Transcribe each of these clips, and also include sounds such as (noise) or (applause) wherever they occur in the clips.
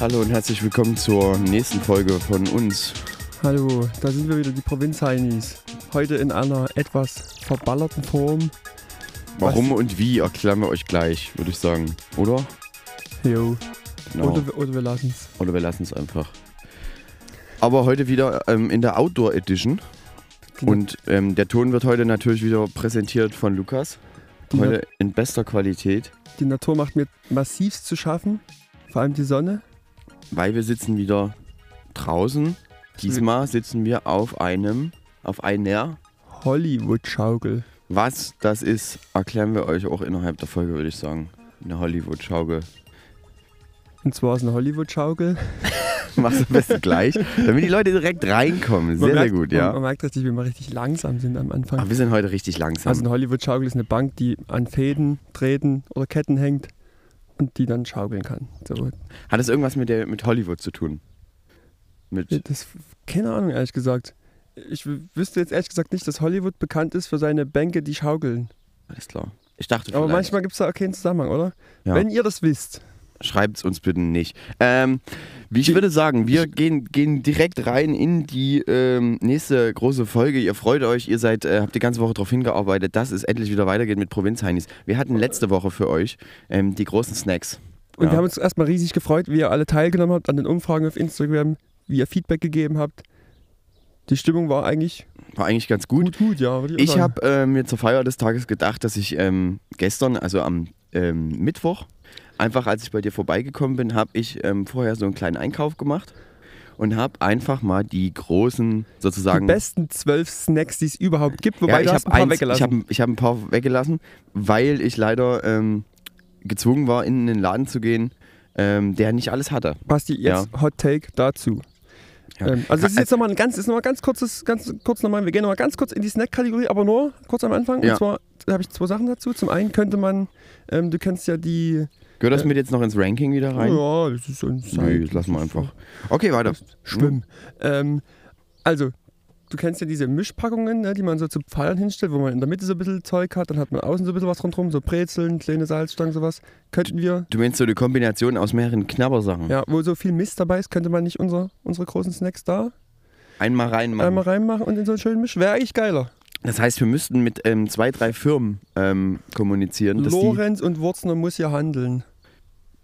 Hallo und herzlich willkommen zur nächsten Folge von uns. Hallo, da sind wir wieder, die Provinz-Heinis. Heute in einer etwas verballerten Form. Warum und wie erklären wir euch gleich, würde ich sagen. Oder? Jo. Genau. Oder, oder wir lassen es. Oder wir lassen es einfach. Aber heute wieder ähm, in der Outdoor Edition. Genau. Und ähm, der Ton wird heute natürlich wieder präsentiert von Lukas. Die, Heute in bester Qualität, die Natur macht mir massivst zu schaffen. Vor allem die Sonne. Weil wir sitzen wieder draußen. Diesmal sitzen wir auf einem, auf einer. Hollywood-Schaukel. Was das ist, erklären wir euch auch innerhalb der Folge, würde ich sagen. Eine Hollywood-Schaukel. Und zwar ist eine Hollywood-Schaukel. (laughs) Machst du am besten gleich, damit die Leute direkt reinkommen. Sehr, Man sehr merkt- gut, Man, ja. man merkt richtig, wie wir richtig langsam sind am Anfang. Aber wir sind heute richtig langsam. Also eine Hollywood-Schaukel ist eine Bank, die an Fäden, Drähten oder Ketten hängt und die dann schaukeln kann. So, Hat das irgendwas mit, der, mit Hollywood zu tun? Mit, das, keine Ahnung, ehrlich gesagt. Ich wüsste jetzt ehrlich gesagt nicht, dass Hollywood bekannt ist für seine Bänke, die schaukeln. alles klar. Ich dachte Aber vielleicht. manchmal gibt es da auch keinen Zusammenhang, oder? Ja. Wenn ihr das wisst. Schreibt es uns bitte nicht. Ähm, wie ich würde sagen, wir gehen, gehen direkt rein in die ähm, nächste große Folge. Ihr freut euch, ihr seid, äh, habt die ganze Woche darauf hingearbeitet, dass es endlich wieder weitergeht mit Provinz-Heinis. Wir hatten letzte Woche für euch ähm, die großen Snacks. Und Ja. wir haben uns erstmal riesig gefreut, wie ihr alle teilgenommen habt an den Umfragen auf Instagram, wie ihr Feedback gegeben habt. Die Stimmung war eigentlich War eigentlich ganz gut. gut, gut, ja. Ich sagen. habe äh, mir zur Feier des Tages gedacht, dass ich ähm, gestern, also am ähm, Mittwoch, einfach als ich bei dir vorbeigekommen bin, habe ich ähm, vorher so einen kleinen Einkauf gemacht und habe einfach mal die großen die sozusagen. besten zwölf Snacks, die es überhaupt gibt, wobei ja, ich habe ein paar eins, ich weggelassen. habe ich hab ein paar weggelassen, weil ich leider ähm, gezwungen war, in den Laden zu gehen, ähm, der nicht alles hatte. Basti, jetzt Hot Take dazu. Ja. Ähm, also das ist jetzt nochmal ein ganz, ist noch mal ganz kurzes, ganz kurz nochmal, wir gehen nochmal ganz kurz in die Snack-Kategorie, aber nur kurz am Anfang. Ja. Und zwar habe ich zwei Sachen dazu. Zum einen könnte man, ähm, du kennst ja die, Gehört das mit jetzt noch ins Ranking wieder rein? ja, das ist Nö, Side- das lassen wir einfach. Okay, weiter. Schwimmen. Ähm, also, du kennst ja diese Mischpackungen, ne, die man so zu Pfeilern hinstellt, wo man in der Mitte so ein bisschen Zeug hat, dann hat man außen so ein bisschen was rundherum, so Brezeln, kleine Salzstangen, sowas. Könnten wir, Du meinst so eine Kombination aus mehreren Knabbersachen? ja, wo so viel Mist dabei ist, könnte man nicht unser, unsere großen Snacks da Einmal reinmachen. einmal reinmachen und in so einen schönen Misch? Wäre eigentlich geiler. Das heißt, wir müssten mit ähm, zwei, drei Firmen ähm, kommunizieren. Lorenz und Wurzner muss hier handeln.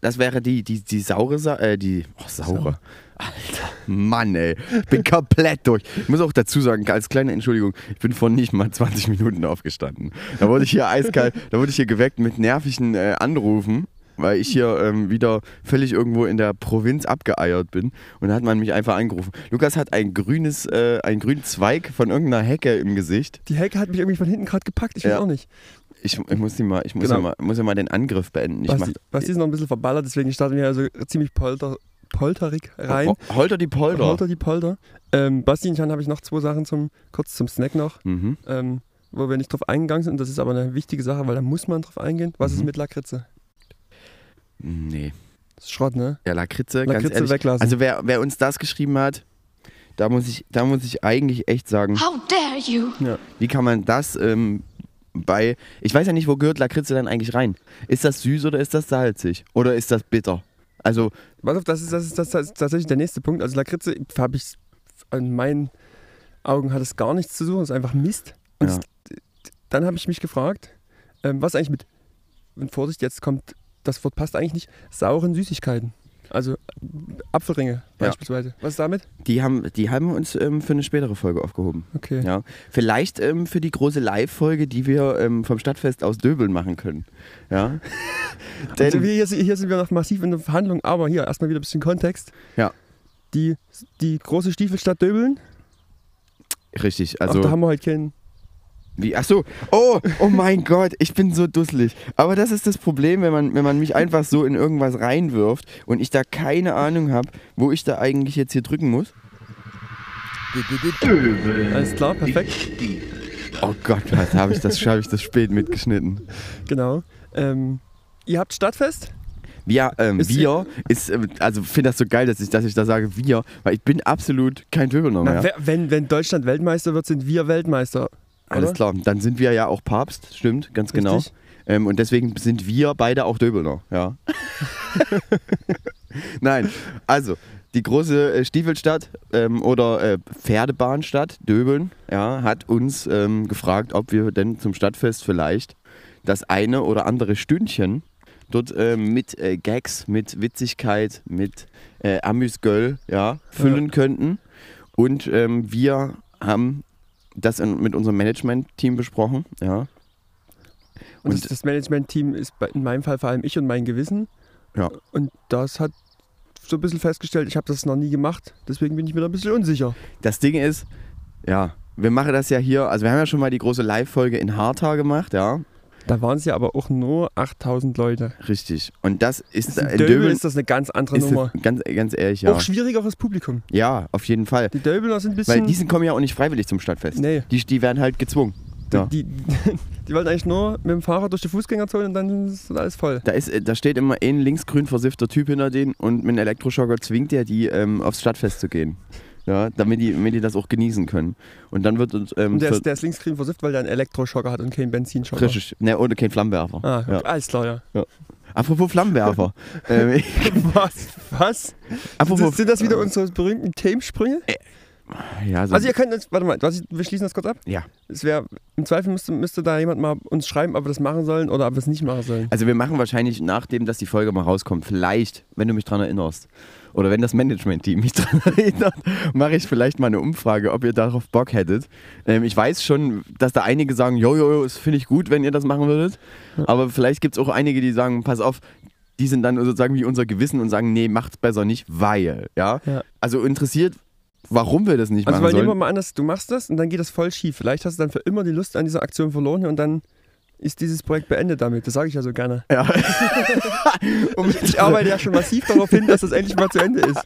das wäre die, die, die saure Sa äh, die oh, saure. Alter, Mann, ey. Ich bin komplett durch. Ich muss auch dazu sagen, als kleine Entschuldigung, ich bin vor nicht mal 20 Minuten aufgestanden. Da wurde ich hier eiskalt, da wurde ich hier geweckt mit nervigen äh, Anrufen, weil ich hier ähm, wieder völlig irgendwo in der Provinz abgeeiert bin. Und da hat man mich einfach angerufen. Lukas hat ein grünes, äh, einen grünen Zweig von irgendeiner Hecke im Gesicht. Die Hecke hat mich irgendwie von hinten gerade gepackt, ich weiß Ja. auch nicht. Ich, ich muss, die mal, ich muss, Genau. ja mal, muss ja mal den Angriff beenden. Ich mach, Basti, ist noch ein bisschen verballert, deswegen starten wir also ziemlich polter, polterig rein. Oh, oh, Holter die Polter. Polter die Polter. Ähm, Basti und ich habe ich noch zwei Sachen zum, kurz zum Snack noch, Mhm. ähm, wo wir nicht drauf eingegangen sind. Das ist aber eine wichtige Sache, weil da muss man drauf eingehen. Was ist Mhm. mit Lakritze? Nee. Das ist Schrott, ne? Ja, Lakritze, ganz Lakritze ehrlich. weglassen. Also wer, wer uns das geschrieben hat, da muss ich, da muss ich eigentlich echt sagen, How dare you! wie kann man das ähm, bei. Ich weiß ja nicht, wo gehört Lakritze dann eigentlich rein? Ist das süß oder ist das salzig? Oder ist das bitter? Also, Pass auf, das ist, das, ist, das ist tatsächlich der nächste Punkt. Also Lakritze habe ich, an meinen Augen hat es gar nichts zu suchen, es ist einfach Mist. Und Ja. es, dann habe ich mich gefragt, ähm, was eigentlich mit, und Vorsicht, jetzt kommt, das Wort passt eigentlich nicht, sauren Süßigkeiten. Also Apfelringe Ja. beispielsweise. Was ist damit? die haben, die haben wir uns ähm, für eine spätere Folge aufgehoben. Okay. Ja. Vielleicht ähm, für die große Live-Folge, die wir ähm, vom Stadtfest aus Döbeln machen können. Ja. (laughs) Also hier, hier sind wir noch massiv in der Verhandlung, aber hier erstmal wieder ein bisschen Kontext. Ja. Die, die große Stiefelstadt Döbeln, richtig, also. Ach, da haben wir halt keinen. Wie? Ach so. Oh, oh mein Gott, ich bin so dusselig. Aber das ist das Problem, wenn man, wenn man mich einfach so in irgendwas reinwirft und ich da keine Ahnung habe, wo ich da eigentlich jetzt hier drücken muss. Alles klar, perfekt. Oh Gott, was habe ich das, habe ich das spät mitgeschnitten. Genau. Ähm, ihr habt Stadtfest? Wir, ähm, Ist- wir ist, ähm, also finde das so geil, dass ich, dass ich da sage wir, weil ich bin absolut kein Döbelner mehr. wenn, wenn Deutschland Weltmeister wird, sind wir Weltmeister. Alles klar, dann sind wir ja auch Papst, stimmt, ganz genau. Ähm, und deswegen sind wir beide auch Döbelner, ja. (laughs) (laughs) Nein, also die große äh, Stiefelstadt ähm, oder äh, Pferdebahnstadt Döbeln ja, hat uns ähm, gefragt, ob wir denn zum Stadtfest vielleicht das eine oder andere Stündchen dort ähm, mit äh, Gags, mit Witzigkeit, mit äh, Amüsgöl ja, füllen könnten. Und ähm, wir haben das in, mit unserem Management-Team besprochen. Ja. Und, Und- das, das Management-Team ist bei, in meinem Fall vor allem ich und mein Gewissen. Ja. Und das hat so ein bisschen festgestellt, ich habe das noch nie gemacht. Deswegen bin ich mir da ein bisschen unsicher. Das Ding ist, ja, wir machen das ja hier, also wir haben ja schon mal die große Live-Folge in Harta gemacht, ja, Da waren es ja aber auch nur 8000 Leute. richtig. Und das ist In in Döbel Döbeln ist das eine ganz andere ist Nummer. das, ganz, ganz ehrlich, ja. Auch schwierigeres Publikum. Ja, auf jeden Fall. Die Döbeler sind ein Weil bisschen. die kommen ja auch nicht freiwillig zum Stadtfest. nee, Die, die werden halt gezwungen. Ja. die, (laughs) die wollten eigentlich nur mit dem Fahrrad durch die Fußgängerzone und dann ist alles voll. Da, ist, äh, da steht immer ein linksgrün versiffter Typ hinter denen und mit einem Elektroschocker zwingt er die, ähm, aufs Stadtfest zu gehen. Ja, damit die, damit die das auch genießen können. Und dann wird uns. Ähm, Und der ist, der ist linksgrün versifft, weil der einen Elektroschocker hat und keinen Benzinschocker. Richtig. Ne, oder kein Flammenwerfer. Ah, okay. Ja. alles klar, ja. Apropos Flammenwerfer. (laughs) ähm, (laughs) Was? Was? apropos, Das, sind das wieder unsere berühmten Themensprünge? Ja, so, Also ihr könnt jetzt, warte mal, was, wir schließen das kurz ab. ja. Es wäre, im Zweifel müsste, müsste da jemand mal uns schreiben, ob wir das machen sollen oder ob wir es nicht machen sollen. Also wir machen wahrscheinlich, nachdem dass die Folge mal rauskommt, vielleicht, wenn du mich dran erinnerst, oder wenn das Management-Team mich (laughs) dran erinnert, mache ich vielleicht mal eine Umfrage, ob ihr darauf Bock hättet. Ähm, ich weiß schon, dass da einige sagen, jo, jo, jo, das finde ich gut, wenn ihr das machen würdet. Aber vielleicht gibt es auch einige, die sagen, pass auf, die sind dann sozusagen wie unser Gewissen und sagen, nee, macht's besser nicht, weil. Ja? Ja. Also interessiert, warum wir das nicht Also machen weil nehmen wir sollen. mal an, dass du machst das und dann geht das voll schief. Vielleicht hast du dann für immer die Lust an dieser Aktion verloren und dann ist dieses Projekt beendet damit. Das sage ich ja so gerne. Ja. Und (laughs) Ich arbeite ja schon massiv darauf hin, dass das endlich mal zu Ende ist.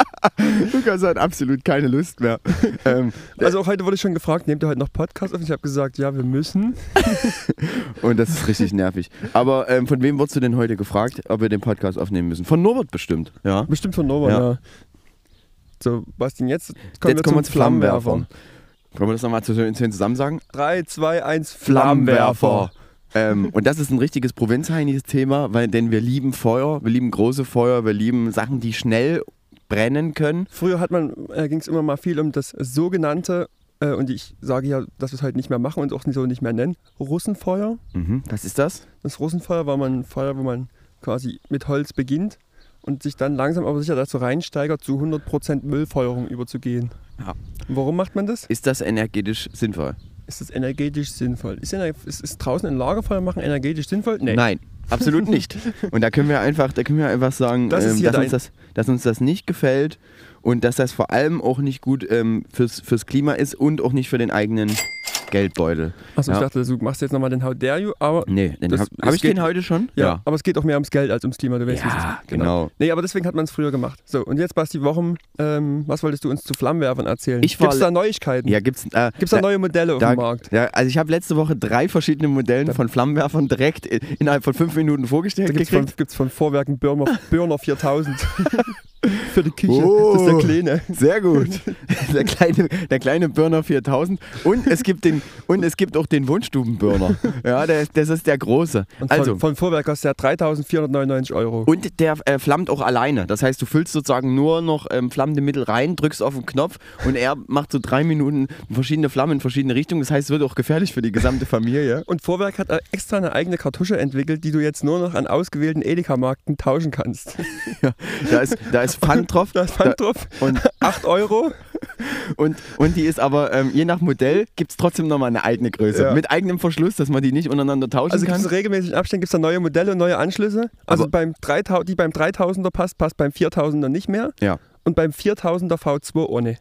Lukas hat absolut keine Lust mehr. ähm, Also auch heute wurde ich schon gefragt, nehmt ihr heute noch Podcast auf? Und ich habe gesagt, ja, wir müssen. (laughs) Und das ist richtig nervig. Aber ähm, von wem wurdest du denn heute gefragt, ob wir den Podcast aufnehmen müssen? Von Norbert bestimmt, ja. Bestimmt von Nova, Ja. ja. So, Bastian, jetzt kommen Jetzt wir kommen wir zum zu Flammenwerfern. Flammenwerfer. Können wir das nochmal zu zu zusammen sagen? 3, 2, 1, Flammenwerfer. ähm, und das ist ein richtiges provinzheiniges Thema, weil, denn wir lieben Feuer, wir lieben große Feuer, wir lieben Sachen, die schnell brennen können. Früher hat man, äh, ging es immer mal viel um das sogenannte, äh, und ich sage ja, dass wir es heute nicht mehr machen und auch so nicht mehr nennen, Russenfeuer. Mhm. Was ist das? Das Russenfeuer war mal ein Feuer, wo man quasi mit Holz beginnt und sich dann langsam aber sicher dazu reinsteigert, zu 100% Müllfeuerung überzugehen. Ja. Warum macht man das? Ist das energetisch sinnvoll? Ist das energetisch sinnvoll? Ist, ist, ist draußen ein Lagerfeuer machen energetisch sinnvoll? Nee. Nein, absolut (laughs) nicht. Und da können wir einfach, da können wir einfach sagen, Das ähm, dass, uns das, dass uns das nicht gefällt und dass das vor allem auch nicht gut ähm, fürs, fürs Klima ist und auch nicht für den eigenen Geldbeutel. Achso, Ja. ich dachte, du machst jetzt nochmal den How Dare You, aber Nee, den Das- habe es hab ich geht- den heute schon? ja, aber es geht auch mehr ums Geld als ums Klima, du weißt, es Ja, ist. genau. Nee, aber deswegen hat man es früher gemacht. So, und jetzt, Basti, warum, ähm, was wolltest du uns zu Flammenwerfern erzählen? Ich war Gibt's da Neuigkeiten? Ja, gibt's, äh, Gibt's da da- neue Modelle auf da- dem Markt? Ja, also ich habe letzte Woche drei verschiedene Modellen von Flammenwerfern direkt innerhalb von fünf Minuten vorgestellt Da gibt es von, gibt's von Vorwerken Burner, Burner 4000 für die Küche. Oh. Das ist der kleine. Sehr gut. (laughs) Der kleine, der kleine Burner 4000. Und es gibt, den, und es gibt auch den Wunschstubenburner. Ja, der, das ist der große. Und von, Also, von Vorwerk kostet der 3499 Euro. und der äh, flammt auch alleine. Das heißt, du füllst sozusagen nur noch ähm, flammende Mittel rein, drückst auf den Knopf und er macht so drei Minuten verschiedene Flammen in verschiedene Richtungen. Das heißt, es wird auch gefährlich für die gesamte Familie. (laughs) Und Vorwerk hat äh, extra eine eigene Kartusche entwickelt, die du jetzt nur noch an ausgewählten Edeka-Märkten tauschen kannst. Da ist, da ist Pfand drauf. Da ist Pfand drauf. Und, 8 Euro. und, und die ist aber, ähm, je nach Modell, gibt es trotzdem nochmal eine eigene Größe. Ja. Mit eigenem Verschluss, dass man die nicht untereinander tauschen Also kann. es regelmäßig Abständen, gibt es da neue Modelle und neue Anschlüsse. Also Aber- beim 3000, die beim 3000er passt, passt beim 4000er nicht mehr. Ja. Und beim 4000er V2 ohne.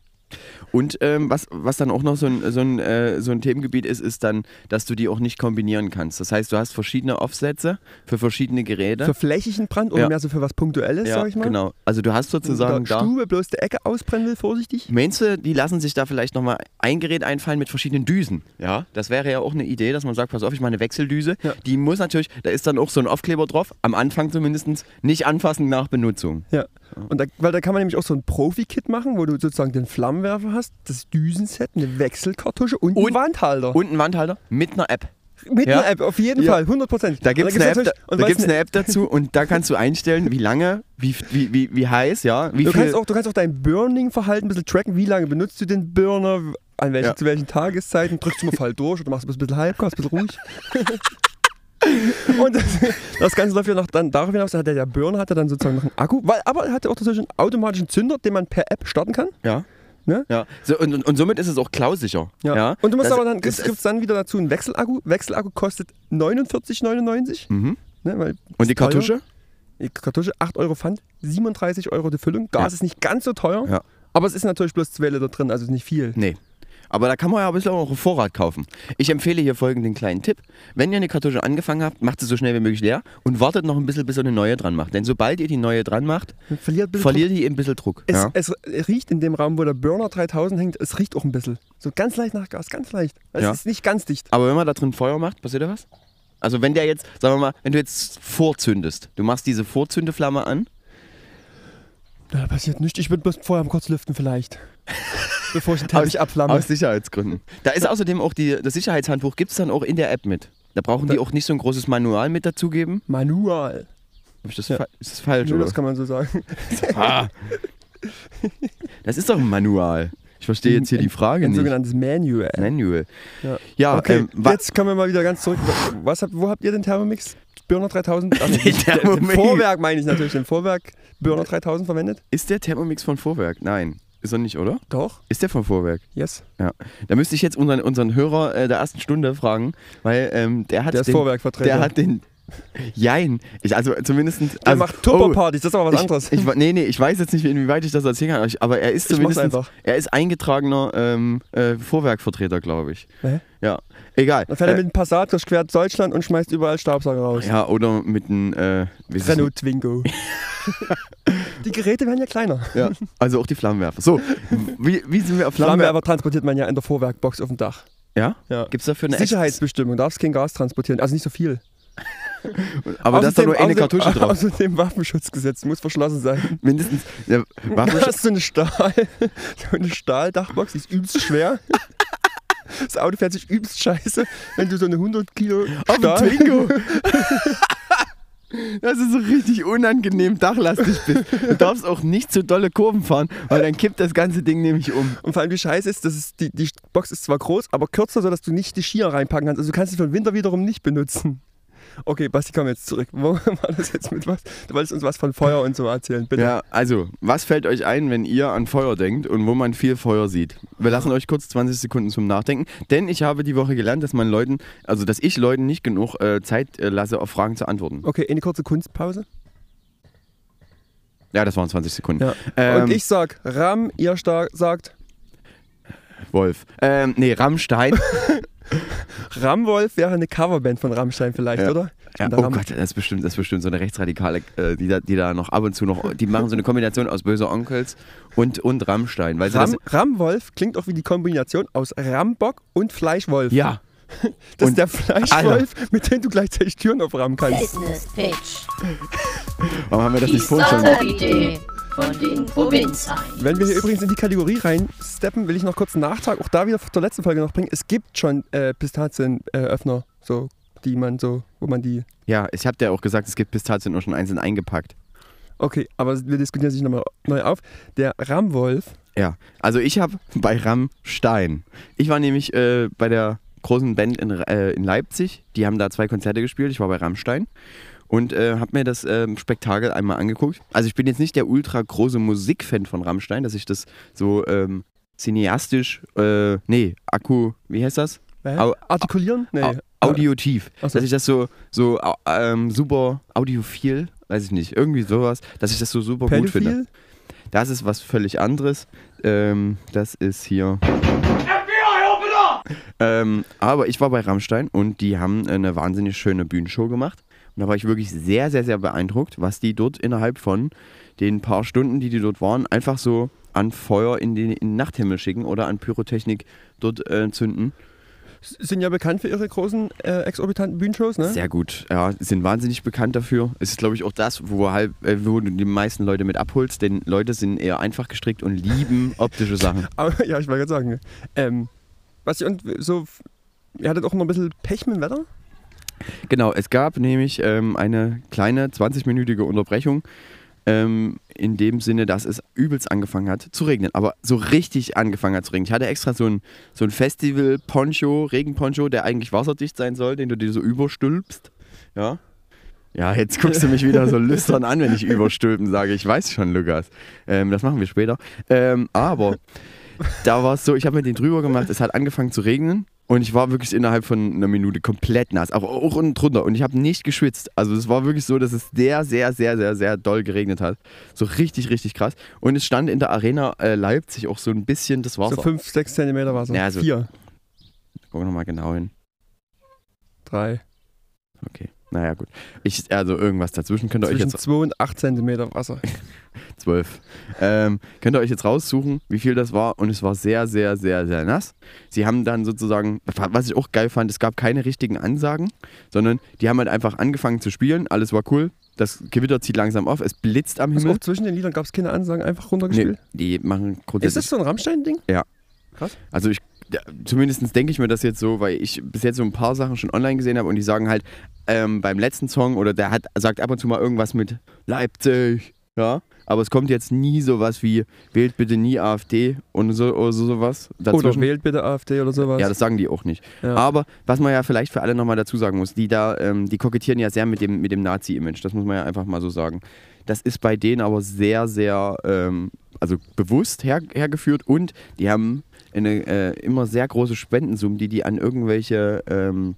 Und ähm, was, was dann auch noch so ein, so, ein, äh, so ein Themengebiet ist, ist dann, dass du die auch nicht kombinieren kannst. Das heißt, du hast verschiedene Offsätze für verschiedene Geräte. Für flächigen Brand oder Ja. mehr so für was Punktuelles, ja, sag ich mal. genau. Also du hast sozusagen da. Stube bloß die Ecke ausbrennen will, vorsichtig. Meinst du, die lassen sich da vielleicht nochmal ein Gerät einfallen mit verschiedenen Düsen? Ja, das wäre ja auch eine Idee, dass man sagt, pass auf, ich mache eine Wechseldüse. Ja. Die muss natürlich, da ist dann auch so ein Aufkleber drauf, am Anfang zumindest, nicht anfassen nach Benutzung. Ja. Und da, weil da kann man nämlich auch so ein Profi-Kit machen, wo du sozusagen den Flammenwerfer hast, das Düsenset, eine Wechselkartusche und, Und- einen Wandhalter. Und ein Wandhalter mit einer App. Mit Ja? einer App, auf jeden Ja. Fall, 100 Prozent. Da gibt es eine, App, da, da gibt's eine App dazu (laughs) und da kannst du einstellen, wie lange, wie, wie, wie, wie heiß, ja, wie Du viel. kannst, auch, du kannst auch dein Burning-Verhalten ein bisschen tracken. Wie lange benutzt du den Burner? An welchen, Ja. Zu welchen Tageszeiten? Drückst du mal voll durch oder machst du ein bisschen halb, ein bisschen ruhig? (laughs) (laughs) Und das, das Ganze läuft ja noch dann darauf hinaus, dass der, Burner hatte dann sozusagen noch einen Akku, weil, aber er hatte auch tatsächlich einen automatischen Zünder, den man per App starten kann. ja. Ne? Ja. So, und, und, und somit ist es auch klausicher. Ja. Und du musst Das- aber dann, es- gibt es dann wieder dazu einen Wechselakku. Wechselakku kostet 49,99. Mhm. Ne, weil Und die ist teuer. Kartusche? Die Kartusche 8 Euro Pfand, 37 Euro die Füllung. Gas Ja. ist nicht ganz so teuer, Ja. aber es ist natürlich bloß 2 Liter drin, also ist nicht viel. Nee. Aber da kann man ja ein bisschen auch Vorrat kaufen. Ich empfehle hier folgenden kleinen Tipp. Wenn ihr eine Kartusche angefangen habt, macht sie so schnell wie möglich leer und wartet noch ein bisschen, bis ihr eine neue dran macht. Denn sobald ihr die neue dran macht, Verliert verliert die ein bisschen Druck. Es, ja. es riecht in dem Raum, wo der Burner 3000 hängt, es riecht auch ein bisschen. So ganz leicht nach Gas, ganz leicht. Es Ja. ist nicht ganz dicht. Aber wenn man da drin Feuer macht, passiert da was? Also wenn der jetzt, sagen wir mal, wenn du jetzt vorzündest, du machst diese Vorzündeflamme an, Da passiert nichts. Ich würde vorher mal kurz lüften vielleicht. (laughs) Bevor ich den Teppich abflamme. aus Sicherheitsgründen. Da ist außerdem auch die, das Sicherheitshandbuch, gibt es dann auch in der App mit. Da brauchen die Da- auch nicht so ein großes Manual mit dazugeben. Manual. Das, Ja. ist das falsch? Nur oder? das kann man so sagen. Ah. Das ist doch ein Manual. Ich verstehe jetzt hier die Frage Ein nicht. sogenanntes Manual. Manual. Ja. Ja, Okay, ähm, jetzt kommen wir mal wieder ganz zurück. Was wo habt ihr den Thermomix Burner 3000? (laughs) Also Den nicht- den Thermomix. Vorwerk meine ich natürlich, den Vorwerk Burner 3000 verwendet? ist der Thermomix von Vorwerk? Nein. Ist er nicht, oder? Doch, Ist der von Vorwerk? yes. Da müsste ich jetzt unseren, unseren Hörer äh, der ersten Stunde fragen, weil ähm, der hat Der ist den, Vorwerkvertreter. der hat den Jein. Ich, also zumindest. also, macht Tupperpartys, das ist aber was anderes. Ich, nee, nee, ich weiß jetzt nicht, inwieweit ich das erzählen kann, aber er ist zumindest. Er ist eingetragener ähm, äh, Vorwerkvertreter, glaube ich. Hä? Ja, egal. Dann fährt er Äh, mit dem Passat durch quer Deutschland und schmeißt überall Staubsauger raus. ja, oder mit einem. Äh, Renault Twingo. (laughs) die Geräte werden ja kleiner. Ja, also auch die Flammenwerfer. So, wie, wie sind wir auf Flammenwerfer? Flammenwerfer transportiert man ja in der Vorwerkbox auf dem Dach. Ja? Ja. Gibt es dafür eine Sicherheitsbestimmung, darfst kein Gas transportieren, also nicht so viel. (laughs) Aber da ist doch nur eine außerdem- Kartusche drauf. Außerdem Waffenschutzgesetz muss verschlossen sein. Mindestens. Ja, Du (laughs) Waffen, hast so eine Stahl, (laughs) so eine Stahldachbox, die ist übelst schwer. Das Auto fährt sich übelst scheiße, wenn du so eine 100 Kilo auf Stahl... Twingo. Das ist so richtig unangenehm dachlastig bist. Du darfst auch nicht zu dolle Kurven fahren, weil dann kippt das ganze Ding nämlich um. Und vor allem die Scheiße ist, dass es die, die Box ist zwar groß, aber kürzer, sodass du nicht die Skier reinpacken kannst. Also du kannst sie für den Winter wiederum nicht benutzen. Okay, Basti, komm jetzt zurück. Wo (laughs) war das jetzt mit was? Du wolltest uns was von Feuer und so erzählen, bitte. Ja, also, was fällt euch ein, wenn ihr an Feuer denkt und wo man viel Feuer sieht? Wir lassen euch kurz 20 Sekunden zum Nachdenken, denn ich habe die Woche gelernt, dass man Leuten, also dass ich Leuten nicht genug äh, Zeit äh, lasse, auf Fragen zu antworten. Okay, eine kurze Kunstpause. Ja, das waren 20 Sekunden. Ja. Ähm, und ich sag Ram, ihr sagt Wolf. Ähm, nee, Rammstein. (laughs) (laughs) Ramwolf wäre eine Coverband von Rammstein vielleicht, Ja. oder? Ja, oh Ram- Gott, das ist, bestimmt, das ist bestimmt so eine Rechtsradikale, äh, die, da, die da noch ab und zu noch, die machen so eine Kombination aus Böse Onkels und, und Rammstein. Weil sie Ram, das, Ramwolf klingt auch wie die Kombination aus Rambock und Fleischwolf. ja, (laughs) Das und- ist der Fleischwolf, mit dem du gleichzeitig Türen auframmen kannst. Business Pitch. warum haben wir das Die nicht? Startup-Idee von den Provinzheim. Wenn wir hier übrigens in die Kategorie reinsteppen, will ich noch kurz einen Nachtrag auch da wieder zur letzten Folge noch bringen. Es gibt schon äh, Pistazienöffner, so, die man so, wo man die. Ja, ich habe dir auch gesagt, es gibt Pistazien nur schon einzeln eingepackt. Okay, aber wir diskutieren sich nochmal neu auf. Der Ramwolf, Ja, also ich habe (laughs) bei Rammstein, ich war nämlich äh, bei der großen Band in, äh, in Leipzig, die haben da zwei Konzerte gespielt, ich war bei Rammstein und äh, habe mir das ähm, Spektakel einmal angeguckt. Also ich bin jetzt nicht der ultra große Musikfan von Rammstein, dass ich das so ähm, cineastisch, äh, nee, Akku, wie heißt das? Au- artikulieren? Nee. Au audiotiv. So. Dass ich das so, so ähm, super audiophil, weiß ich nicht, irgendwie sowas, dass ich das so super gut finde. Pädophil? Das ist was völlig anderes. Ähm, das ist hier. Ähm, aber ich war bei Rammstein und die haben eine wahnsinnig schöne Bühnenshow gemacht. Und da war ich wirklich sehr, sehr, sehr beeindruckt, was die dort innerhalb von den paar Stunden, die die dort waren, einfach so an Feuer in den, in den Nachthimmel schicken oder an Pyrotechnik dort äh, zünden. Sind ja bekannt für ihre großen, äh, exorbitanten Bühnenshows, ne? Sehr gut. Ja, sind wahnsinnig bekannt dafür. Es ist, glaube ich, auch das, wo, halb, äh, wo du die meisten Leute mit abholst, denn Leute sind eher einfach gestrickt und lieben (laughs) optische Sachen. Aber, ja, ich wollte gerade sagen. Ähm, was ich, und so, ihr hattet auch noch ein bisschen Pech mit dem Wetter? Genau, es gab nämlich ähm, eine kleine 20-minütige Unterbrechung. Ähm, in dem Sinne, dass es übelst angefangen hat zu regnen. Aber so richtig angefangen hat zu regnen. Ich hatte extra so ein, so ein Festival-Poncho, Regenponcho, der eigentlich wasserdicht sein soll, den du dir so überstülpst. Ja. Ja, jetzt guckst du mich wieder so lüstern an, wenn ich überstülpen sage. Ich weiß schon, Lukas. Ähm, das machen wir später. Ähm, aber da war es so, ich habe mir den drüber gemacht, es hat angefangen zu regnen und ich war wirklich innerhalb von einer Minute komplett nass, aber auch unten drunter und ich habe nicht geschwitzt. Also es war wirklich so, dass es sehr, sehr, sehr, sehr, sehr doll geregnet hat. So richtig, richtig krass. Und es stand in der Arena äh, Leipzig auch so ein bisschen das Wasser. So 5, 6 Zentimeter Wasser. Ja, so- Vier, Gucken wir nochmal genau hin. drei. Okay. Naja, gut. Ich, also irgendwas dazwischen könnt ihr euch Zwischen jetzt 2 und 8 Zentimeter Wasser. (laughs) zwölf. Ähm, könnt ihr euch jetzt raussuchen, wie viel das war. Und es war sehr, sehr, sehr, sehr nass. Sie haben dann sozusagen, was ich auch geil fand, es gab keine richtigen Ansagen, sondern die haben halt einfach angefangen zu spielen. Alles war cool. Das Gewitter zieht langsam auf. Es blitzt am Also Himmel. auch zwischen den Liedern gab es keine Ansagen, einfach Nee, runtergespielt. die machen Ist grundsätzlich. das so ein Rammstein-Ding? Also ich, ja, zumindest denke ich mir das jetzt so, weil ich bis jetzt so ein paar Sachen schon online gesehen habe und die sagen halt ähm, beim letzten Song oder der hat sagt ab und zu mal irgendwas mit Leipzig, ja. Aber es kommt jetzt nie sowas wie wählt bitte nie AfD und so oder so sowas Oder dazwischen. wählt bitte AfD oder sowas. ja, das sagen die auch nicht. Ja. Aber was man ja vielleicht für alle nochmal dazu sagen muss, die da, ähm, die kokettieren ja sehr mit dem, mit dem Nazi-Image, das muss man ja einfach mal so sagen. Das ist bei denen aber sehr, sehr, ähm, also bewusst her, hergeführt und die haben eine äh, immer sehr große Spendensummen, die die an irgendwelche ähm,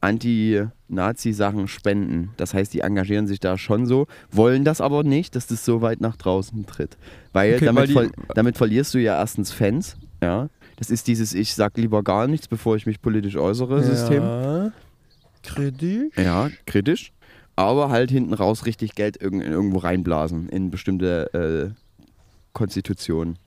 Anti-Nazi-Sachen spenden. Das heißt, die engagieren sich da schon so, wollen das aber nicht, dass das so weit nach draußen tritt. Weil, Okay, damit, verl- damit verlierst du ja erstens Fans, ja. Das ist dieses Ich sag lieber gar nichts, bevor ich mich politisch äußere System. Ja. Kredit? Ja, kritisch. Aber halt hinten raus richtig Geld irg irgendwo reinblasen in bestimmte äh, Konstitutionen.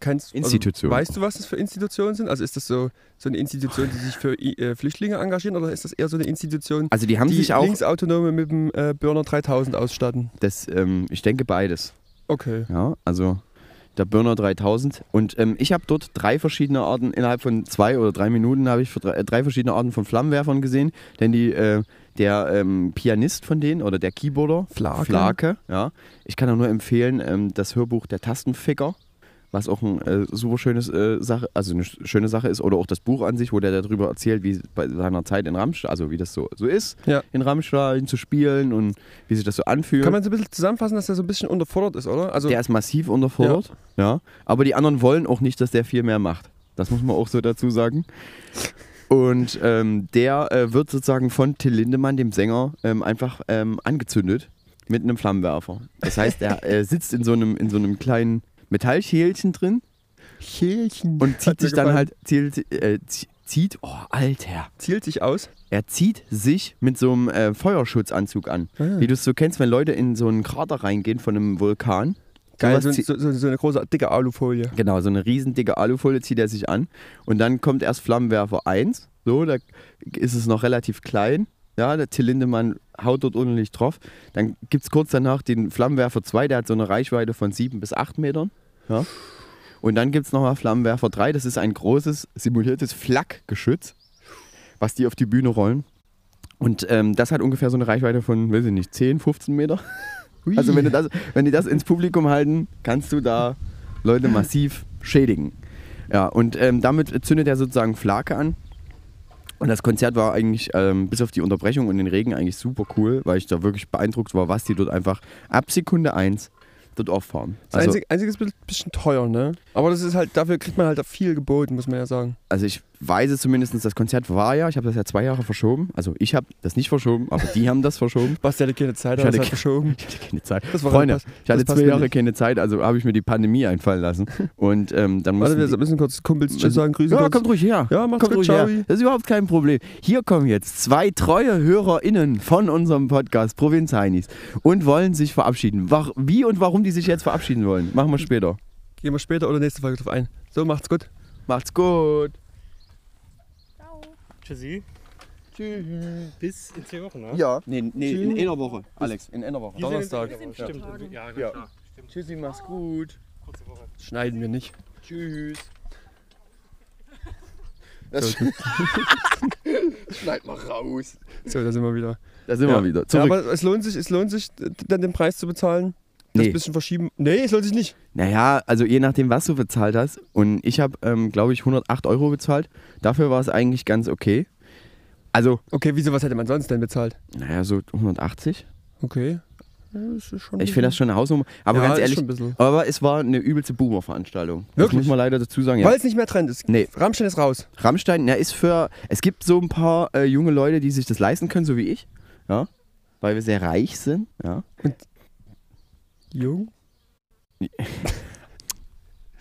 Kannst- Institution. Also, weißt du, was das für Institutionen sind? Also ist das so, so eine Institution, die sich für äh, Flüchtlinge engagieren oder ist das eher so eine Institution, Also die haben die sich auch, Linksautonome mit dem äh, Burner 3000 ausstatten? das, ähm, ich denke beides. Okay. Ja, also der Burner 3000. Und ähm, ich habe dort drei verschiedene Arten, innerhalb von zwei oder drei Minuten habe ich drei, äh, drei verschiedene Arten von Flammenwerfern gesehen. Denn die, äh, der ähm, Pianist von denen oder der Keyboarder, Flake. Flake ja. Ich kann auch nur empfehlen, ähm, das Hörbuch Der Tastenficker, was auch ein äh, super schönes äh, Sache, also eine sch- schöne Sache ist, oder auch das Buch an sich, wo der darüber erzählt, wie es bei seiner Zeit in Rammstein, also wie das so, so ist, Ja. in Rammstein zu spielen und wie sich das so anfühlt. Kann man so ein bisschen zusammenfassen, dass der so ein bisschen unterfordert ist, oder? Also Der ist massiv unterfordert. Ja. Aber die anderen wollen auch nicht, dass der viel mehr macht. Das muss man auch so dazu sagen. Und ähm, der äh, wird sozusagen von Till Lindemann, dem Sänger, ähm, einfach ähm, angezündet mit einem Flammenwerfer. Das heißt, er äh, (laughs) sitzt in so einem, in so einem kleinen Metallschälchen drin Chälchen. und zieht sich dann halt, zielt, äh, zie- zieht, oh Alter, zielt sich aus. er zieht sich mit so einem äh, Feuerschutzanzug an. Ah. Wie du es so kennst, wenn Leute in so einen Krater reingehen von einem Vulkan. Geil, so, so, so eine große, dicke Alufolie. Genau, so eine riesen dicke Alufolie zieht er sich an. Und dann kommt erst Flammenwerfer 1. So, da ist es noch relativ klein. Ja, der Till Lindemann haut dort ordentlich drauf. Dann gibt es kurz danach den Flammenwerfer 2, der hat so eine Reichweite von 7 bis 8 Metern. Ja. Und dann gibt es nochmal Flammenwerfer 3, das ist ein großes simuliertes Flakgeschütz, was die auf die Bühne rollen. Und ähm, das hat ungefähr so eine Reichweite von, weiß ich nicht, 10, 15 Meter. Ui. Also wenn, du das, wenn die das ins Publikum halten, kannst du da Leute massiv schädigen. Ja, und ähm, damit zündet er sozusagen Flake an. Und das Konzert war eigentlich ähm, bis auf die Unterbrechung und den Regen eigentlich super cool, weil ich da wirklich beeindruckt war, was die dort einfach ab Sekunde 1 dort auffahren. Das Also, einzige, einzige ist ein bisschen teuer, ne? Aber das ist halt, dafür kriegt man halt viel geboten, muss man ja sagen. also ich weiß es zumindest, das Konzert war ja, ich habe das ja zwei Jahre verschoben. Also ich habe das nicht verschoben, aber die haben das verschoben. (laughs) Basti hatte keine Zeit, Ich aber es hatte hat verschoben. (laughs) Ich hatte keine Zeit. Das war Freunde, passt- ich hatte das zwei Jahre nicht. keine Zeit, also habe ich mir die Pandemie einfallen lassen. (laughs) Und ähm, dann Warte, wir müssen kurz Kumpels Tschüss sagen, Grüße Ja, kurz. kommt ruhig her. Ja, macht's kommt ruhig her. Das ist überhaupt kein Problem. Hier kommen jetzt zwei treue HörerInnen von unserem Podcast Provinz Heinis und wollen sich verabschieden. Wie und warum die sich jetzt verabschieden wollen, machen wir später. Gehen wir später oder nächste Folge drauf ein. So, macht's gut. Macht's gut. Tschüssi. Tschüss. Bis in zwei Wochen, ne? Ja, nee, nee, in einer Woche. Alex, in einer Woche. Donnerstag. Stimmt. Ja, Ja. klar. Stimmt. Tschüssi, mach's gut. Kurze Woche. Schneiden wir nicht. Tschüss. Das (laughs) schneid mal raus. So, da sind wir wieder. Da sind ja. wir wieder. Ja, Zurück. aber es lohnt sich, es lohnt sich, dann den Preis zu bezahlen. Das Nee. bisschen verschieben. Nee, es lohnt sich nicht. Naja, also je nachdem, was du bezahlt hast. Und ich habe, ähm, glaube ich, 108 Euro bezahlt. Dafür war es eigentlich ganz okay. Also, Okay, wieso, was hätte man sonst denn bezahlt? naja, so 180. Okay. Ja, Ich finde das schon eine Hausnummer. Aber ja, ganz ehrlich, aber es war eine übelste Boomer-Veranstaltung. Das Wirklich? muss man leider dazu sagen. Ja. Weil es nicht mehr Trend ist. Nee. Rammstein ist raus. Rammstein, ja, ist für. Es gibt so ein paar äh, junge Leute, die sich das leisten können, so wie ich. Ja. Weil wir sehr reich sind. Ja. Jung? (laughs)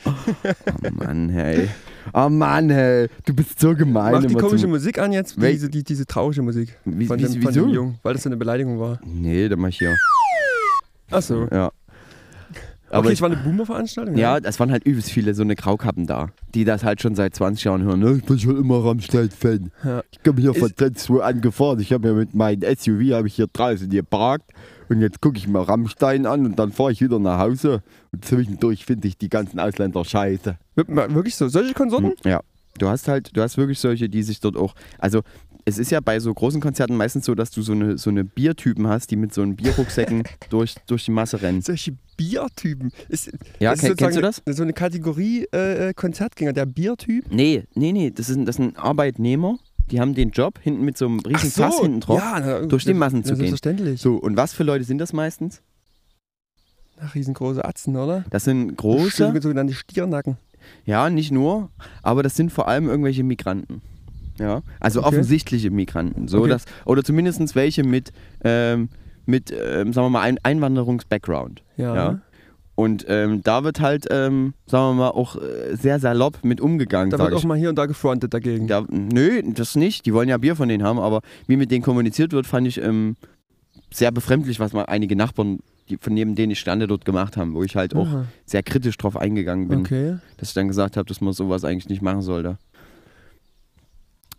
Oh Mann, hey. Oh Mann, hey. Du bist so gemein. Mach die komische Musik an jetzt, Wel- diese, die, diese traurige Musik. Wie, Von wie, dem, von dem Jungen, weil das so eine Beleidigung war. Nee, dann mach ich hier. Achso. Ja. Aber okay, ich, es war eine Boomer-Veranstaltung? ja, es waren halt übelst viele so eine Graukappen da, die das halt schon seit 20 Jahren hören. Ne? Ich bin schon immer Rammstein-Fan. Ja. Ich komme hier von Trenzwo angefahren. Ich habe ja mit meinem SUV habe ich hier draußen geparkt. Und jetzt gucke ich mir Rammstein an und dann fahre ich wieder nach Hause. Und zwischendurch finde ich die ganzen Ausländer scheiße. Wirklich so? Solche Konsorten? Ja. Du hast halt, du hast wirklich solche, die sich dort auch. Also es ist ja bei so großen Konzerten meistens so, dass du so eine, so eine Biertypen hast, die mit so einen Bierrucksäcken (laughs) durch, durch die Masse rennen. Solche Biertypen. Ist, Ja, das ist kenn, kennst du das? So eine Kategorie äh, äh, Konzertgänger, der Biertyp. Nee, nee, nee, das sind, das sind Arbeitnehmer, die haben den Job, hinten mit so einem riesen Fass hinten drauf. ja, na, durch die Massen na, zu gehen. Selbstverständlich. So, und was für Leute sind das meistens? Ach, riesengroße Atzen, oder? Das sind große, Sogenannte Stiernacken. ja, nicht nur, aber das sind vor allem irgendwelche Migranten. Ja, also Okay. offensichtliche Migranten. So, Okay. dass, oder zumindest welche mit, ähm, mit ähm, sagen wir mal, ein Einwanderungs-Background. Ja. Ja. Und ähm, da wird halt, ähm, sagen wir mal, auch äh, sehr salopp mit umgegangen, Da wird ich. auch mal hier und da gefrontet dagegen. Da, nö, das nicht. Die wollen ja Bier von denen haben, aber wie mit denen kommuniziert wird, fand ich ähm, sehr befremdlich, was mal einige Nachbarn, die, von neben denen ich stande, dort gemacht haben, wo ich halt auch Aha. sehr kritisch drauf eingegangen bin, Okay. dass ich dann gesagt habe, dass man sowas eigentlich nicht machen sollte.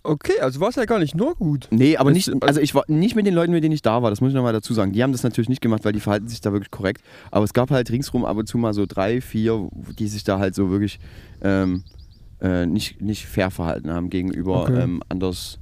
Okay, also war es ja gar nicht nur gut. Nee, aber nicht, also ich war nicht mit den Leuten, mit denen ich da war, das muss ich nochmal dazu sagen. Die haben das natürlich nicht gemacht, weil die verhalten sich da wirklich korrekt. Aber es gab halt ringsrum ab und zu mal so drei, vier, die sich da halt so wirklich ähm, äh, nicht, nicht fair verhalten haben gegenüber Okay. ähm, anders,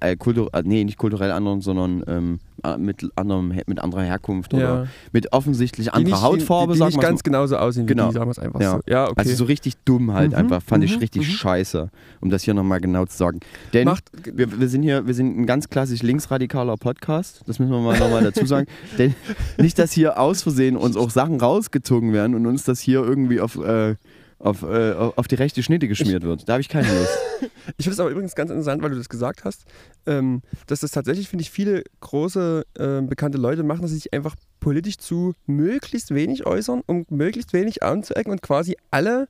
äh, kultur, äh, nee, nicht kulturell anderen, sondern ähm, äh, mit, anderem, mit anderer Herkunft oder Ja. mit offensichtlich Die anderer nicht- Hautfarbe, die, die sagen nicht ganz genauso aussehen Genau. wie die, sagen wir es einfach Ja. so. Ja, okay. Also so richtig dumm halt Mhm, einfach, fand ich mhm, richtig mhm. scheiße, um das hier nochmal genau zu sagen. Denn Macht, wir, wir sind hier, wir sind ein ganz klassisch linksradikaler Podcast, das müssen wir mal nochmal dazu sagen. (laughs) Denn nicht, dass hier aus Versehen uns auch Sachen rausgezogen werden und uns das hier irgendwie auf, äh, auf, äh, auf die rechte Schnitte geschmiert wird. Da habe ich keine Lust. (laughs) Ich finde es aber übrigens ganz interessant, weil du das gesagt hast, ähm, dass das tatsächlich, finde ich, viele große ähm, bekannte Leute machen, dass sie sich einfach politisch zu möglichst wenig äußern, um möglichst wenig anzuecken und quasi alle,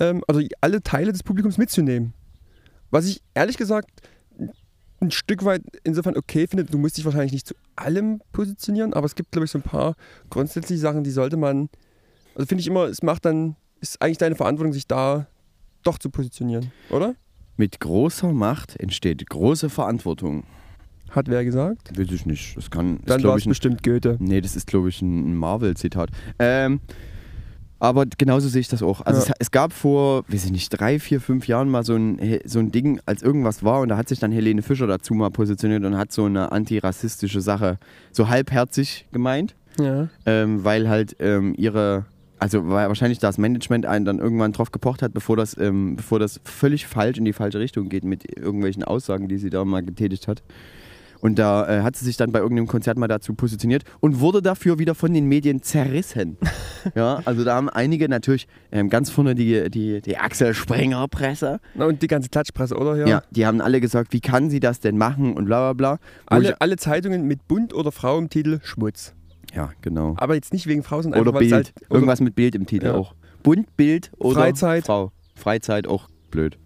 ähm, also alle Teile des Publikums mitzunehmen. Was ich ehrlich gesagt ein Stück weit insofern okay finde, du musst dich wahrscheinlich nicht zu allem positionieren, aber es gibt, glaube ich, so ein paar grundsätzliche Sachen, die sollte man, also finde ich immer, es macht dann, ist eigentlich deine Verantwortung, sich da doch zu positionieren, oder? Mit großer Macht entsteht große Verantwortung. Hat wer gesagt? Weiß ich nicht. Das kann, Dann war es bestimmt Goethe. Nee, das ist, glaube ich, ein ein Marvel-Zitat. Ähm, aber genauso sehe ich das auch. Also Ja. es, es gab vor, weiß ich nicht, drei, vier, fünf Jahren mal so ein, so ein Ding, als irgendwas war und da hat sich dann Helene Fischer dazu mal positioniert und hat so eine antirassistische Sache so halbherzig gemeint, Ja. ähm, weil halt ähm, ihre, also weil wahrscheinlich das Management einen dann irgendwann drauf gepocht hat, bevor das, ähm, bevor das völlig falsch in die falsche Richtung geht mit irgendwelchen Aussagen, die sie da mal getätigt hat. Und da äh, hat sie sich dann bei irgendeinem Konzert mal dazu positioniert und wurde dafür wieder von den Medien zerrissen. (laughs) ja, also da haben einige natürlich ähm, ganz vorne die, die, die Axel Springer Presse. Na, und die ganze Klatschpresse, oder? Ja. Ja. die haben alle gesagt, wie kann sie das denn machen und bla bla bla. Alle, alle Zeitungen mit Bund oder Frau im Titel Schmutz. Ich, ja, genau. Aber jetzt nicht wegen Frau, sondern Oder einfach, Bild. halt. Oder Irgendwas mit Bild im Titel Ja. auch. Bunt, Bild oder Freizeit. Frau. Freizeit auch blöd.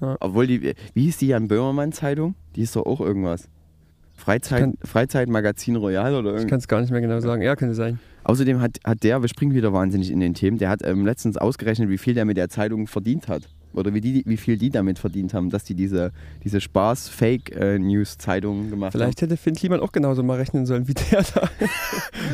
Ja. Obwohl die, wie hieß die Jan Böhmermann Zeitung? Die ist doch auch irgendwas. Freizeit, kann- Freizeit Magazin Royal oder Ich irgendwas. kann es gar nicht mehr genau sagen. Ja, könnte sein. Außerdem hat, hat der, wir springen wieder wahnsinnig in den Themen, der hat ähm, letztens ausgerechnet, wie viel der mit der Zeitung verdient hat. Oder wie, die, wie viel die damit verdient haben, dass die diese, diese Spaß-Fake-News-Zeitung gemacht Vielleicht hätte Finn Kliman auch genauso mal rechnen sollen wie der da. haben. (laughs)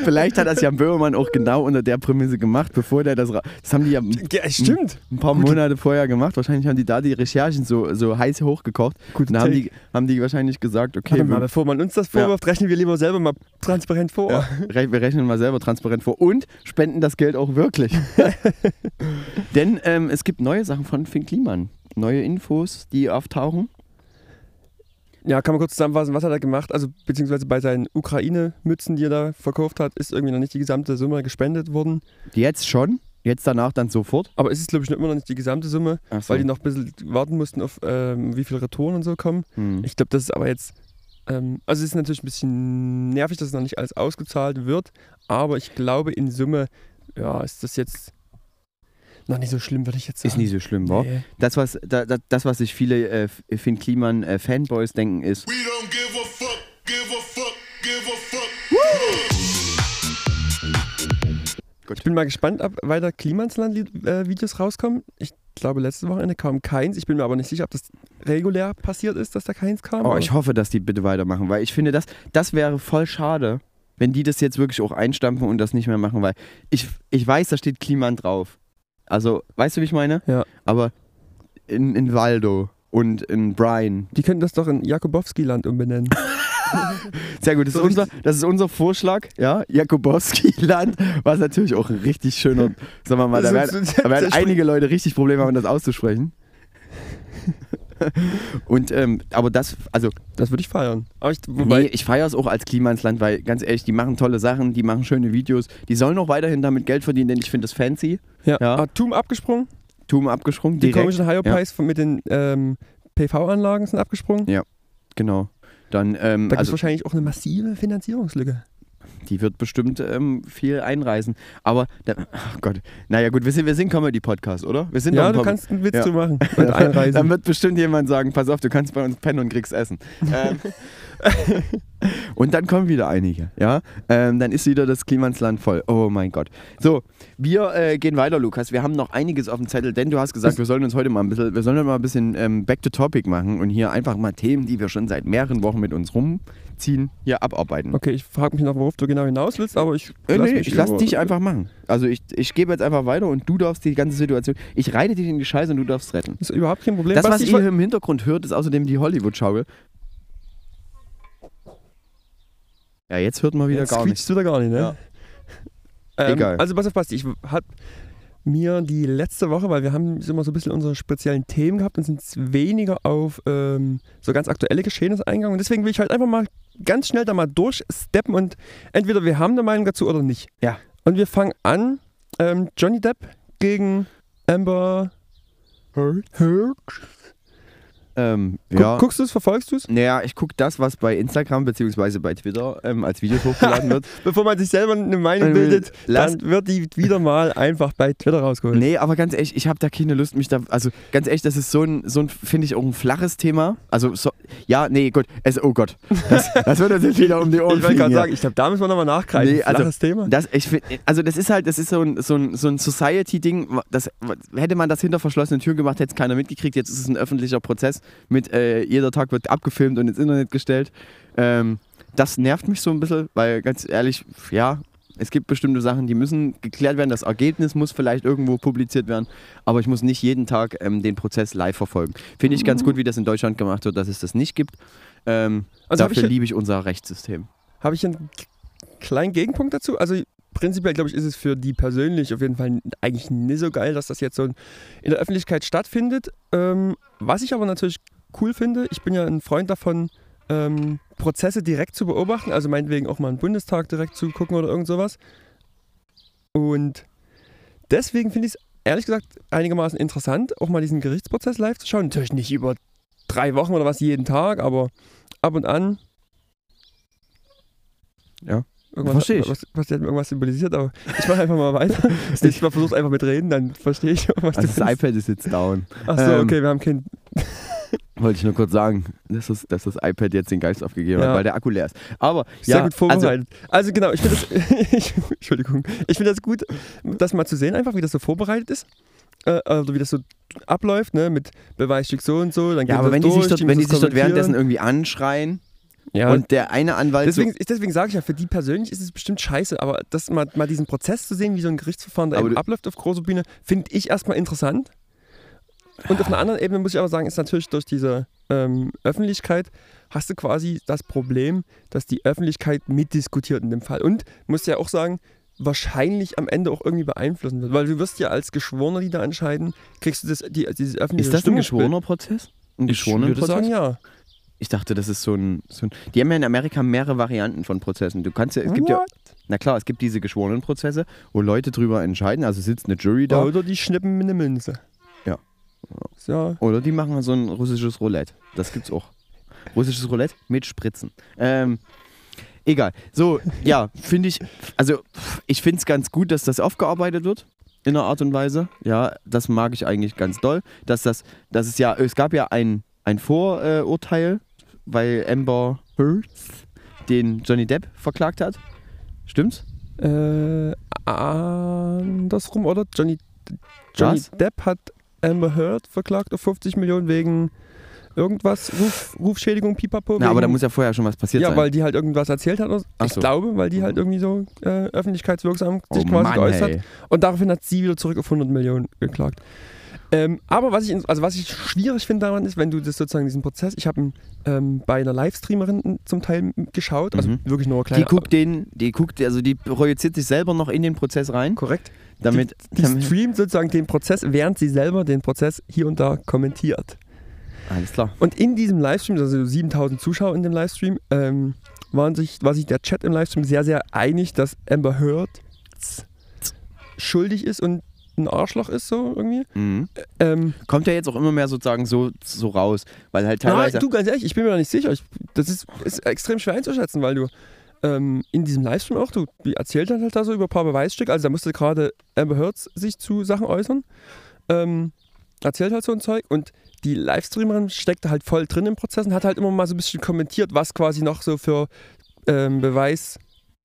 Vielleicht hat das Jan Böhmermann auch genau unter der Prämisse gemacht, bevor der das. Das haben die ja Ja, stimmt. ein paar Monate vorher gemacht. Wahrscheinlich haben die da die Recherchen so, so heiß hochgekocht. Gut, Und da haben die, haben die wahrscheinlich gesagt, okay, Warte mal, bevor man uns das vorwirft, rechnen wir lieber selber mal transparent vor. ja, (laughs) wir rechnen mal selber transparent vor und spenden das Geld auch wirklich. (laughs) Denn ähm, es gibt neue Sachen von Finn Kliman. Neue Infos, die auftauchen. Ja, kann man kurz zusammenfassen, was hat er gemacht? Also, beziehungsweise bei seinen Ukraine-Mützen, die er da verkauft hat, ist irgendwie noch nicht die gesamte Summe gespendet worden. Jetzt schon, jetzt danach dann sofort. Aber es ist, glaube ich, noch immer noch nicht die gesamte Summe, so. weil die noch ein bisschen warten mussten, auf ähm, wie viele Retouren und so kommen. Hm. Ich glaube, das ist aber jetzt. Ähm, also, es ist natürlich ein bisschen nervig, dass es noch nicht alles ausgezahlt wird, aber ich glaube, in Summe, ja, ist das jetzt noch nicht so schlimm, würde ich jetzt sagen. Ist nie so schlimm, wa? Nee. Das, was, da, da, das, was sich viele äh, Finn Kliman äh, Fanboys denken, ist, We don't give a fuck, give a fuck, give a fuck. Ich bin mal gespannt, ob weiter Klimansland-Videos rauskommen. Ich glaube, letzte Wochenende kam keins. Ich bin mir aber nicht sicher, ob das regulär passiert ist, dass da keins kam. oh, aber- ich hoffe, dass die bitte weitermachen, weil ich finde, das, das wäre voll schade, wenn die das jetzt wirklich auch einstampfen und das nicht mehr machen, weil ich, ich weiß, da steht Kliman drauf. Also, weißt du, wie ich meine? Ja. Aber in, in Waldo und in Brian. Die könnten das doch in Jakubowski-Land umbenennen. (laughs) Sehr gut, das ist, unser, das ist unser Vorschlag, ja, Jakubowski-Land, was natürlich auch ein richtig schöner, sagen wir mal, da werden, da werden einige Leute richtig Probleme haben, das auszusprechen. (laughs) Und, ähm, aber das, also, Das würde ich feiern. Aber ich, wobei, nee, ich feiere es auch als Klimansland, weil ganz ehrlich, die machen tolle Sachen, die machen schöne Videos, die sollen auch weiterhin damit Geld verdienen, denn ich finde das fancy. ja. ja. Ah, Tum abgesprungen. Tum abgesprungen, Die direkt. komischen Hyopies von mit den ähm, PV-Anlagen sind abgesprungen. Genau. Dann, ähm, Da gibt es also, wahrscheinlich auch eine massive Finanzierungslücke. Die wird bestimmt ähm, viel einreisen. Aber, da, ach Gott, naja gut, wir sind, wir sind Comedy-Podcast, oder? Wir sind Ja, du kannst einen Witz Ja. zu machen. (laughs) Und Dann einreisen. wird bestimmt jemand sagen, pass auf, du kannst bei uns pennen und kriegst Essen. Ähm, (laughs) und dann kommen wieder einige, ja. Ähm, dann ist wieder das Klimansland voll. Oh mein Gott. So, wir äh, gehen weiter, Lukas. Wir haben noch einiges auf dem Zettel, denn du hast gesagt, wir sollen uns heute mal ein bisschen, wir sollen mal ein bisschen ähm, back to topic machen und hier einfach mal Themen, die wir schon seit mehreren Wochen mit uns rumziehen, hier abarbeiten. Okay, ich frage mich noch, worauf du genau hinaus willst, aber ich Äh, lass nee, mich ich lass dich einfach machen. Also ich, ich gebe jetzt einfach weiter und du darfst die ganze Situation. Ich reite dich in die Scheiße und du darfst retten. Ist überhaupt kein Problem. Das, was ich ihr im Hintergrund hört, ist außerdem die Hollywood-Schaukel. Ja, jetzt hört man wieder Jetzt gar quietscht's wieder gar nicht, ne? Ja. Ähm, Egal. Also pass auf, Basti, ich habe mir die letzte Woche, weil wir haben immer so ein bisschen unsere speziellen Themen gehabt und sind weniger auf ähm, so ganz aktuelle Geschehnisse eingegangen. Und deswegen will ich halt einfach mal ganz schnell da mal durchsteppen und entweder wir haben eine Meinung dazu oder nicht. Ja. Und wir fangen an, ähm, Johnny Depp gegen Amber Heard. Ähm, ja. Guckst du es, verfolgst du es? Naja, ich gucke das, was bei Instagram bzw. bei Twitter ähm, als Videos (laughs) hochgeladen wird. Bevor man sich selber eine Meinung Äh, bildet, dann wird die wieder mal einfach bei Twitter rausgeholt. Nee, aber ganz ehrlich, ich habe da keine Lust, mich da. Also ganz ehrlich, das ist so ein, so ein finde ich, auch ein flaches Thema. Also, so, ja, nee, gut. Es, oh Gott. Das, (laughs) das wird jetzt wieder um die Ohren Ich wollte gerade sagen, ich glaube, da müssen wir nochmal nachgreifen. Nee, also- Flaches Thema. Das, ich find, also das ist halt, das ist so ein, so ein, so ein Society-Ding. Hätte man das hinter verschlossenen Türen gemacht, hätte es keiner mitgekriegt. Jetzt ist es ein öffentlicher Prozess mit äh, jeder Tag wird abgefilmt und ins Internet gestellt. Ähm, das nervt mich so ein bisschen, weil ganz ehrlich, ja, es gibt bestimmte Sachen, die müssen geklärt werden. Das Ergebnis muss vielleicht irgendwo publiziert werden, aber ich muss nicht jeden Tag ähm, den Prozess live verfolgen. Finde ich ganz gut, wie das in Deutschland gemacht wird, dass es das nicht gibt. Ähm, Also dafür ich- liebe ich unser Rechtssystem. Habe ich einen kleinen Gegenpunkt dazu? Also prinzipiell, glaube ich, ist es für die persönlich auf jeden Fall eigentlich nicht so geil, dass das jetzt so in der Öffentlichkeit stattfindet. Ähm, was ich aber natürlich cool finde, ich bin ja ein Freund davon, ähm, Prozesse direkt zu beobachten, also meinetwegen auch mal einen Bundestag direkt zu gucken oder irgend sowas. Und deswegen finde ich es ehrlich gesagt einigermaßen interessant, auch mal diesen Gerichtsprozess live zu schauen. Natürlich nicht über drei Wochen oder was jeden Tag, aber ab und an. Ja. Irgendwas, Versteh ich. Was, was hat mir irgendwas symbolisiert, aber ich mache einfach mal weiter. (laughs) ich mal versucht einfach mit reden, dann verstehe ich, was Also das du iPad ist jetzt down. Achso, ähm, okay, wir haben kein. (laughs) Wollte ich nur kurz sagen, dass das, dass das iPad jetzt den Geist aufgegeben Ja. hat, weil der Akku leer ist. Aber Sehr ja, gut vorbereitet. Also, genau, ich finde das. (laughs) ich, Entschuldigung. Ich finde das gut, das mal zu sehen, einfach wie das so vorbereitet ist. äh, oder wie das so abläuft, ne, mit Beweisstück so und so, dann geht Ja, aber das wenn die durch, sich dort, die wenn die sich dort währenddessen irgendwie anschreien ja, und der eine Anwalt so, Deswegen, deswegen sage ich ja, für die persönlich ist es bestimmt scheiße, aber das mal, mal diesen Prozess zu sehen, wie so ein Gerichtsverfahren da eben abläuft auf großer Bühne, finde ich erstmal interessant. Und auf einer anderen Ebene muss ich aber sagen, ist natürlich durch diese ähm, Öffentlichkeit hast du quasi das Problem, dass die Öffentlichkeit mitdiskutiert in dem Fall. Und musst ja auch sagen, wahrscheinlich am Ende auch irgendwie beeinflussen wird. Weil du wirst ja als Geschworener, die da entscheiden, kriegst du das, die, dieses öffentliche ist das ein Stimmungsbild. geschworener Prozess? Ein Ich würde geschworener sagen, Prozess? ja. Ich dachte, das ist so ein, so ein. Die haben ja in Amerika mehrere Varianten von Prozessen. Du kannst ja, es gibt ja, What? na klar, es gibt diese geschworenen Prozesse, wo Leute drüber entscheiden. Also sitzt eine Jury da Oder die schnippen mit einer Münze. Ja. Ja, oder die machen so ein russisches Roulette. Das gibt's auch. Russisches Roulette mit Spritzen. Ähm, egal. So, ja, finde ich. Also ich finde es ganz gut, dass das aufgearbeitet wird in einer Art und Weise. Ja, das mag ich eigentlich ganz doll. Dass das, dass es ja, es gab ja ein, ein Vorurteil, weil Amber Heard den Johnny Depp verklagt hat. Stimmt's? Äh, andersrum, oder? Johnny, Johnny Was? Depp hat Amber Heard verklagt auf 50 Millionen wegen irgendwas, Ruf, Rufschädigung, Pipapo. Na, aber da muss ja vorher schon was passiert ja, sein. weil die halt irgendwas erzählt hat. Ich so. glaube, weil die halt irgendwie so äh, öffentlichkeitswirksam oh sich quasi Mann, geäußert. ey. Und daraufhin hat sie wieder zurück auf 100 Millionen geklagt. Ähm, aber was ich, also was ich schwierig finde daran ist, wenn du das sozusagen diesen Prozess, ich habe ähm, bei einer Livestreamerin zum Teil geschaut, also Mhm. wirklich nur eine Die guckt den, die guckt, also die projiziert sich selber noch in den Prozess rein, korrekt. damit, Die damit streamt sozusagen den Prozess, während sie selber den Prozess hier und da kommentiert. alles klar. Und in diesem Livestream, also 7000 Zuschauer in dem Livestream, ähm, waren sich, war sich der Chat im Livestream sehr, sehr einig, dass Amber Heard schuldig ist und ein Arschloch ist, so irgendwie. Mhm. Ähm, Kommt ja jetzt auch immer mehr sozusagen so, so raus, weil halt na, teilweise. du, ganz ehrlich, ich bin mir da nicht sicher. Ich, das ist, ist extrem schwer einzuschätzen, weil du ähm, in diesem Livestream auch, du die erzählt dann halt da so über ein paar Beweisstücke. Also da musste gerade Amber Heard sich zu Sachen äußern. Ähm, erzählt halt so ein Zeug und die Livestreamerin steckte halt voll drin im Prozess und hat halt immer mal so ein bisschen kommentiert, was quasi noch so für ähm, Beweis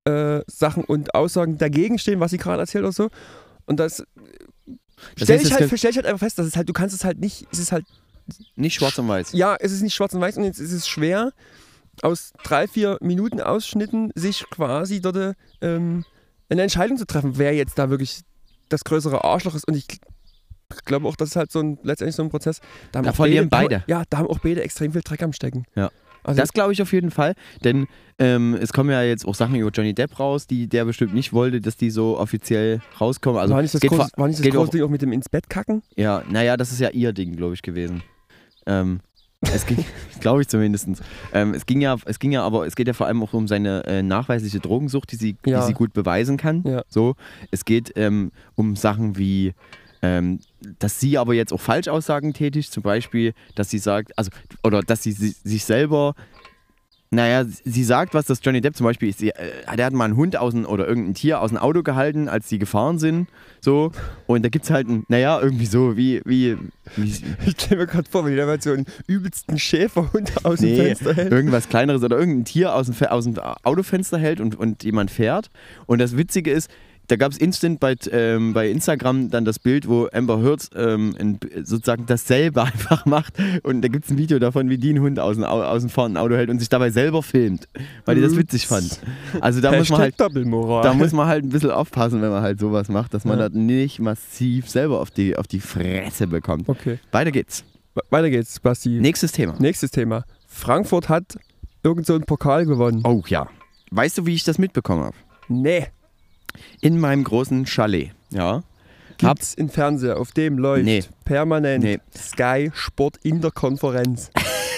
äh, und Aussagen dagegen stehen, was sie gerade erzählt oder so. Und das, Das stell, heißt, ich halt, stell ich halt einfach fest, dass es halt, du kannst es halt nicht, es ist halt nicht schwarz und weiß. ja, es ist nicht schwarz und weiß und jetzt ist es schwer, aus drei, vier Minuten Ausschnitten sich quasi dort ähm, eine Entscheidung zu treffen, wer jetzt da wirklich das größere Arschloch ist. Und ich glaube auch, das ist halt so ein, letztendlich so ein Prozess. Da, haben Da verlieren beide. Ja, da haben auch beide extrem viel Dreck am Stecken. Ja. Also, Das glaube ich auf jeden Fall, denn ähm, es kommen ja jetzt auch Sachen über Johnny Depp raus, die der bestimmt nicht wollte, dass die so offiziell rauskommen. Also war nicht das, geht große, vor- war nicht das große auch- Ding auch mit dem ins Bett kacken? Ja, naja, das ist ja ihr Ding, glaube ich, gewesen. Ähm, es ging, (laughs) (laughs) glaube ich zumindest. Ähm, es ging ja, es ging ja, aber es geht ja vor allem auch um seine äh, nachweisliche Drogensucht, die sie, Ja. die sie gut beweisen kann. Ja. So, es geht ähm, um Sachen wie, ähm, dass sie aber jetzt auch Falschaussagen tätigt, zum Beispiel, dass sie sagt, also oder dass sie, si- sich selber naja, sie sagt was, dass Johnny Depp zum Beispiel, sie, äh, der hat mal einen Hund aus dem, oder irgendein Tier aus dem Auto gehalten, als die gefahren sind. So. Und da gibt es halt ein, naja, irgendwie so, wie, wie, wie (laughs) Ich stelle mir gerade vor, wenn die da mal so einen übelsten Schäferhund aus dem nee, Fenster hält. irgendwas kleineres oder irgendein Tier aus dem, aus dem Autofenster hält und, und jemand fährt. Und das Witzige ist, da gab es instant bei, ähm, bei Instagram dann das Bild, wo Amber Heard ähm, ein, sozusagen dasselbe (laughs) einfach macht. Und da gibt es ein Video davon, wie die einen Hund aus dem, Au- aus dem fahrenden Auto hält und sich dabei selber filmt, weil die das witzig fand. Also da muss man halt da muss man halt ein bisschen aufpassen, wenn man halt sowas macht, dass man Ja. das nicht massiv selber auf die, auf die Fresse bekommt. okay. Weiter geht's. We- Weiter geht's, Basti. Nächstes Thema. Nächstes Thema. Frankfurt hat irgend so einen Pokal gewonnen. Oh ja. Weißt du, wie ich das mitbekommen habe? Nee. In meinem großen Chalet. Ja. Hab, Gibt's im Fernseher, auf dem läuft Nee. permanent Nee. Sky Sport in der Konferenz.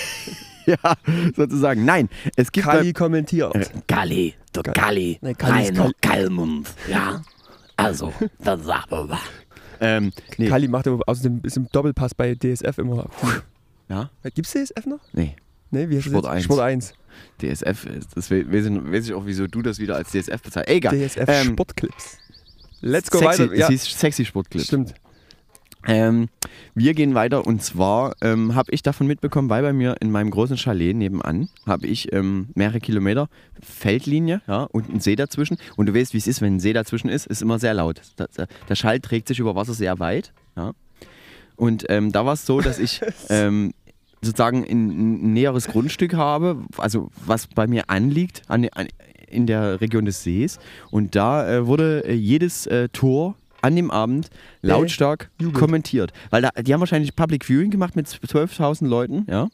(laughs) ja, sozusagen. Nein, es gibt. Kali kommentiert. Äh, Galli, der Nee, Galli ist Rainer Kallmund, ja. Also, das sagen wir ähm, nee. Kali macht aber außerdem ist im Doppelpass bei DSF immer. Ja? Gibt's DSF noch? Nee. Nee, wie heißt das Sport jetzt? 1. Sport 1. DSF ist. Das we- weiß ich, auch, wieso du das wieder als DSF bezahlst. Egal. DSF Ähm, Sportclips. Let's go sexy, weiter. Ja, Es hieß Sexy Sportclip. stimmt. Ähm, wir gehen weiter und zwar ähm, habe ich davon mitbekommen, weil bei mir in meinem großen Chalet nebenan habe ich ähm, mehrere Kilometer Feldlinie ja, und einen See dazwischen. Und du weißt, wie es ist, wenn ein See dazwischen ist, ist immer sehr laut. Da- da- Der Schall trägt sich über Wasser sehr weit. Ja. Und ähm, da war es so, dass ich (laughs) ähm, sozusagen ein, näheres Grundstück habe, also was bei mir anliegt, an, an, in der Region des Sees. Und da äh, wurde äh, jedes äh, Tor an dem Abend lautstark jubelt. kommentiert. Weil da, die haben wahrscheinlich Public Viewing gemacht mit 12.000 Leuten, ja.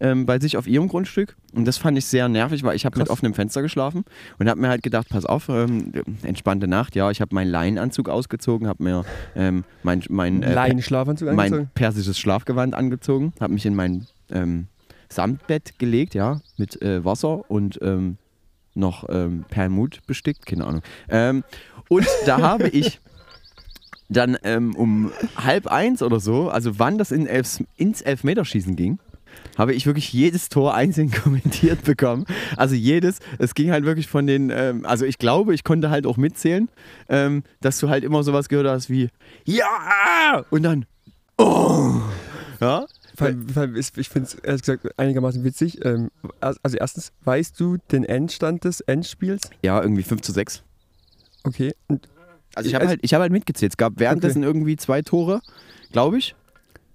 Ähm, bei sich auf ihrem Grundstück. Und das fand ich sehr nervig, weil ich habe mit offenem Fenster geschlafen und habe mir halt gedacht, pass auf, ähm, entspannte Nacht. Ja, ich habe meinen Leinenanzug ausgezogen, habe mir ähm, mein, mein, äh, Laienschlafanzug mein persisches Schlafgewand angezogen, habe mich in mein ähm, Samtbett gelegt, ja, mit äh, Wasser und ähm, noch ähm, Perlmut bestickt, keine Ahnung. Ähm, und da (laughs) habe ich dann ähm, um halb eins oder so, also wann das in Elf, ins Elfmeterschießen ging, habe ich wirklich jedes Tor einzeln (laughs) kommentiert bekommen. Also jedes, es ging halt wirklich von den, ähm, also ich glaube, ich konnte halt auch mitzählen, ähm, dass du halt immer sowas gehört hast wie Ja! Und dann Oh! Ja? Ich finde es ehrlich gesagt einigermaßen witzig. Ähm, also erstens, weißt du den Endstand des Endspiels? Ja, irgendwie 5 zu 6. Okay. Und Also ich habe Also- halt, ich hab halt mitgezählt. Es gab währenddessen irgendwie zwei Tore, glaube ich.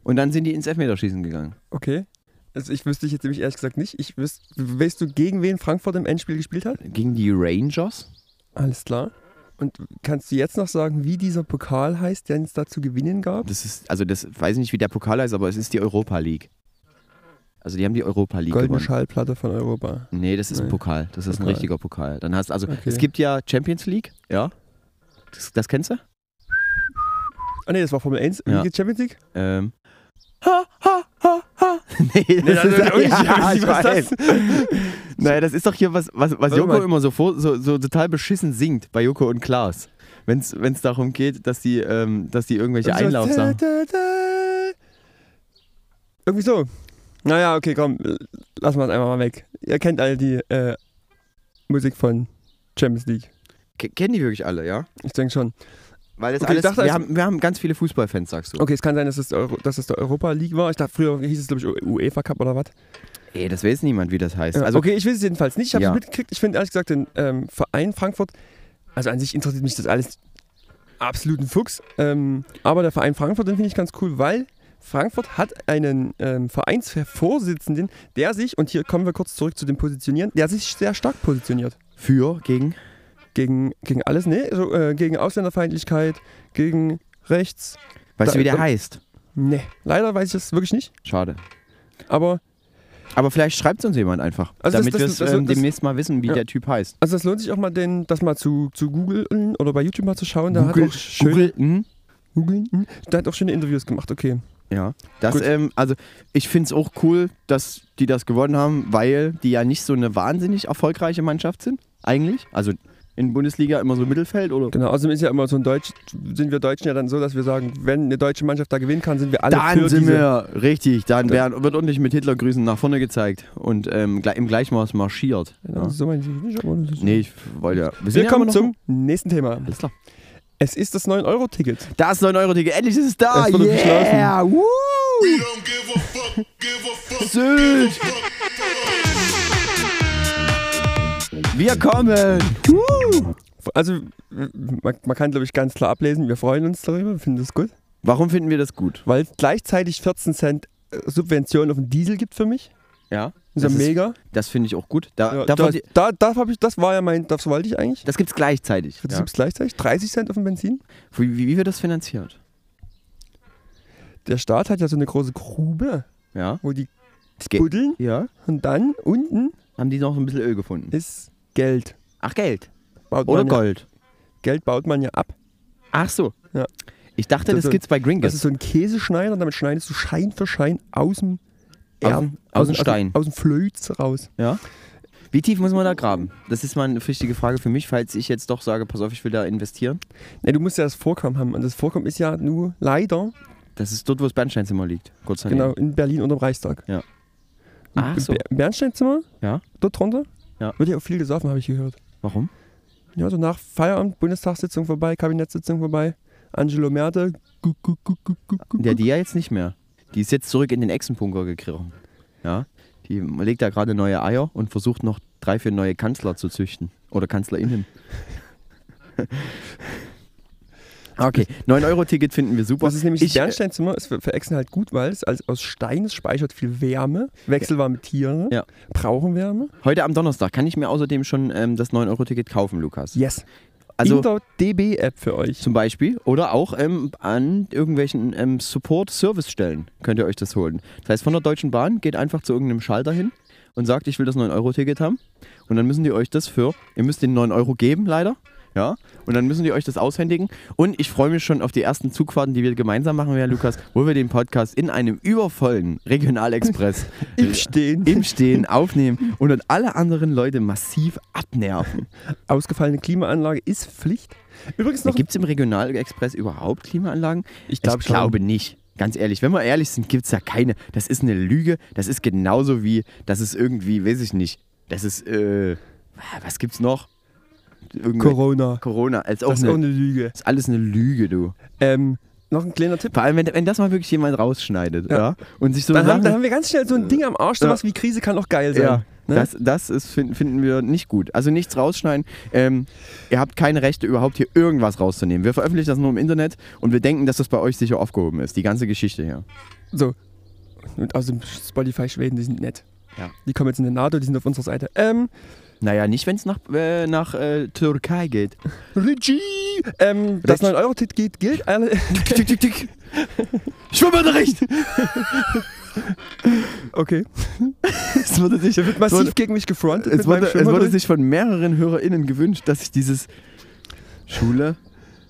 Und dann sind die ins Elfmeterschießen gegangen. okay. Also ich wüsste ich jetzt nämlich ehrlich gesagt nicht. Ich wüs, weißt du, gegen wen Frankfurt im Endspiel gespielt hat? Gegen die Rangers. Alles klar. Und kannst du jetzt noch sagen, wie dieser Pokal heißt, den es da zu gewinnen gab? Das ist, also das weiß ich nicht, wie der Pokal heißt, aber es ist die Europa League. Also die haben die Europa League Goldene gewonnen. Schallplatte von Europa. Nee, das ist ein Nee. Pokal. Das ist ein Pokal. richtiger Pokal. Dann hast also Okay. es gibt ja Champions League, ja. Das, das kennst du? Ah nee, das war Formel 1. Ja. Wie geht's Champions League? Ähm. Ha, ha, (laughs) Nee, das, ist (laughs) ja, ich das (laughs) doch hier was, was, was Joko mal. immer so, vor, so, so total beschissen singt bei Joko und Klaas. Wenn es darum geht, dass die, ähm, dass die irgendwelche so, Einlaufsachen. Irgendwie so. Naja, okay, komm, lassen wir es einfach mal weg. Ihr kennt alle die äh, Musik von Champions League. Ke- Kennen die wirklich alle, ja? Ich denke schon. Weil das Okay, alles, dachte, wir, es- haben, wir haben ganz viele Fußballfans, sagst du. Okay, es kann sein, dass es, der Euro, dass es der Europa League war. Ich dachte, früher hieß es, glaube ich, UEFA Cup oder was. Ey, das weiß niemand, wie das heißt. Ja, Also, okay, ich weiß es jedenfalls nicht. Ich habe Ja. es mitgekriegt. Ich finde ehrlich gesagt den ähm, Verein Frankfurt, also an sich interessiert mich das alles absoluten Fuchs. Ähm, aber der Verein Frankfurt, den finde ich ganz cool, weil Frankfurt hat einen ähm, Vereinsvorsitzenden, der sich, und hier kommen wir kurz zurück zu dem Positionieren, der sich sehr stark positioniert. für, gegen. Gegen, gegen alles, ne? Also, äh, gegen Ausländerfeindlichkeit, gegen rechts. Weißt Da- du, wie der da- heißt? Ne, leider weiß ich das wirklich nicht. Schade. Aber Aber vielleicht schreibt es uns jemand einfach, Also das- damit das- wir es das- ähm, das- demnächst mal wissen, wie Ja. der Typ heißt. also es lohnt sich auch mal, den, das mal zu, zu googeln oder bei YouTube mal zu schauen. Der Google- hat auch schöne, Google, hm? Der hat auch schöne Interviews gemacht, okay. Ja, das, ähm, also ich finde es auch cool, dass die das gewonnen haben, weil die ja nicht so eine wahnsinnig erfolgreiche Mannschaft sind, eigentlich. Also in Bundesliga immer so Mittelfeld oder. Genau, außerdem ist ja immer so ein Deutsch, sind wir Deutschen ja dann so, dass wir sagen, wenn eine deutsche Mannschaft da gewinnen kann, sind wir alle Dann für sind diese. wir richtig, dann Da- werden, wird ordentlich mit Hitlergrüßen nach vorne gezeigt und ähm, im Gleichmaß marschiert. Ja, Ja. So meine ich nicht, aber das ist Nee, ich wollte ja. Wir ja kommen noch- zum nächsten Thema. Alles klar. Es ist das 9-Euro-Ticket. Da ist 9-Euro-Ticket, endlich ist es da! Es wurde yeah! Woo! We don't give a fuck, give a fuck, Sylt! give a fuck. Wir kommen! Woo! Also, man, man kann, glaube ich, ganz klar ablesen, wir freuen uns darüber, wir finden das gut. Warum finden wir das gut? Weil es gleichzeitig 14 Cent äh, Subvention auf den Diesel gibt für mich. Ja. Das ist ja ist- mega. Das finde ich auch gut. Da, Ja, da, da, da, da ich, das war ja mein, das wollte ich eigentlich. das gibt es gleichzeitig. Das Ja. gibt es gleichzeitig. 30 Cent auf dem Benzin. Wie, wie, wie wird das finanziert? Der Staat hat ja so eine große Grube, Ja. wo die buddeln Ja. und dann unten Haben die noch ein bisschen Öl gefunden? ist Geld. Ach, Geld. Baut Oder man ja, Gold. Geld baut man ja ab. Ach so. Ja. Ich dachte, Das das, gibt's bei Das Gringos. ist so ein Käseschneider, damit schneidest du Schein für Schein aus dem Aus Erd- dem- aus dem Stein. Aus, dem Flöz raus. Ja. Wie tief muss man da graben? Das ist mal eine wichtige Frage für mich, falls ich jetzt doch sage, pass auf, ich will da investieren. Ne, du musst ja das Vorkommen haben. Und das Vorkommen ist ja nur leider, Das ist dort, wo das Bernsteinzimmer liegt. Kurz daneben. genau, in Berlin unterm Reichstag. Ja. Ach so. Ber- Bernsteinzimmer, Ja. dort drunter, Ja. wird ja auch viel gesoffen, habe ich gehört. Warum? Ja, so nach Feierabend, Bundestagssitzung vorbei, Kabinettssitzung vorbei, Angelo Merte, guck, guck, guck, guck, guck, guck. Ja, die ja jetzt nicht mehr. Die ist jetzt zurück in den Echsenbunker gekrochen. Ja. Die legt da gerade neue Eier und versucht noch drei, vier neue Kanzler zu züchten. Oder KanzlerInnen. (laughs) Okay, 9-Euro-Ticket finden wir super. Das ist nämlich ich, das Bernsteinzimmer, ist für, für Echsen halt gut, weil es als, aus Stein speichert viel Wärme, wechselwarme Tiere, Ja. brauchen Wärme. Heute am Donnerstag kann ich mir außerdem schon ähm, das 9-Euro-Ticket kaufen, Lukas. Yes. Also In der DB-App für euch. zum Beispiel oder auch ähm, an irgendwelchen ähm, Support-Service-Stellen könnt ihr euch das holen. Das heißt, von der Deutschen Bahn geht einfach zu irgendeinem Schalter hin und sagt, ich will das 9-Euro-Ticket haben. Und dann müssen die euch das für, ihr müsst den 9 Euro geben, leider. Ja, und dann müssen die euch das aushändigen. Und ich freue mich schon auf die ersten Zugfahrten, die wir gemeinsam machen werden, Lukas, wo wir den Podcast in einem übervollen Regionalexpress (laughs) Im Stehen. im Stehen aufnehmen und dann alle anderen Leute massiv abnerven. Ausgefallene Klimaanlage ist Pflicht. Übrigens noch. Gibt es im Regionalexpress überhaupt Klimaanlagen? Ich glaub ich glaube nicht. Ganz ehrlich, wenn wir ehrlich sind, gibt es da keine. Das ist eine Lüge. Das ist genauso wie, das ist irgendwie, weiß ich nicht. Das ist, äh, was gibt's noch? Corona. Corona, als auch Das ist eine, auch eine Lüge. ist alles eine Lüge, du. Ähm, noch ein kleiner Tipp. Vor allem, wenn, wenn das mal wirklich jemand rausschneidet, ja, Ja. und sich so Dann haben, Sachen- dann haben wir ganz schnell so ein Ding am Arsch, Ja. sowas wie Krise kann auch geil sein. Ja, Ne? das, das ist, find, finden wir nicht gut. Also nichts rausschneiden. Ähm, ihr habt keine Rechte, überhaupt hier irgendwas rauszunehmen. Wir veröffentlichen das nur im Internet und wir denken, dass das bei euch sicher aufgehoben ist. Die ganze Geschichte hier. So. Und außerdem Spotify Schweden, die sind nett. Ja. Die kommen jetzt in den NATO, die sind auf unserer Seite. Ähm, Naja, nicht, wenn es nach, äh, nach äh, Türkei geht. (laughs) Regie! Ähm, das Regie. 9-Euro-Ticket gilt, gilt alle. tick, tick, tick. (laughs) Schwimmunterricht! (laughs) Okay. Es wurde sich, wird massiv wurde, gegen mich gefrontet. es wurde, es wurde sich von mehreren HörerInnen gewünscht, dass ich dieses Schule.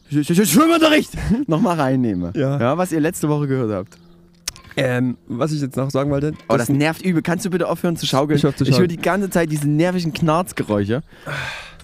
Sch- Sch- Sch- Schwimmunterricht nochmal reinnehme. Ja. ja. Was ihr letzte Woche gehört habt. Ähm, was ich jetzt noch sagen wollte. Oh, das nervt übel. Kannst du bitte aufhören zu schaukeln? Ich ich höre die ganze Zeit diese nervigen Knarzgeräusche.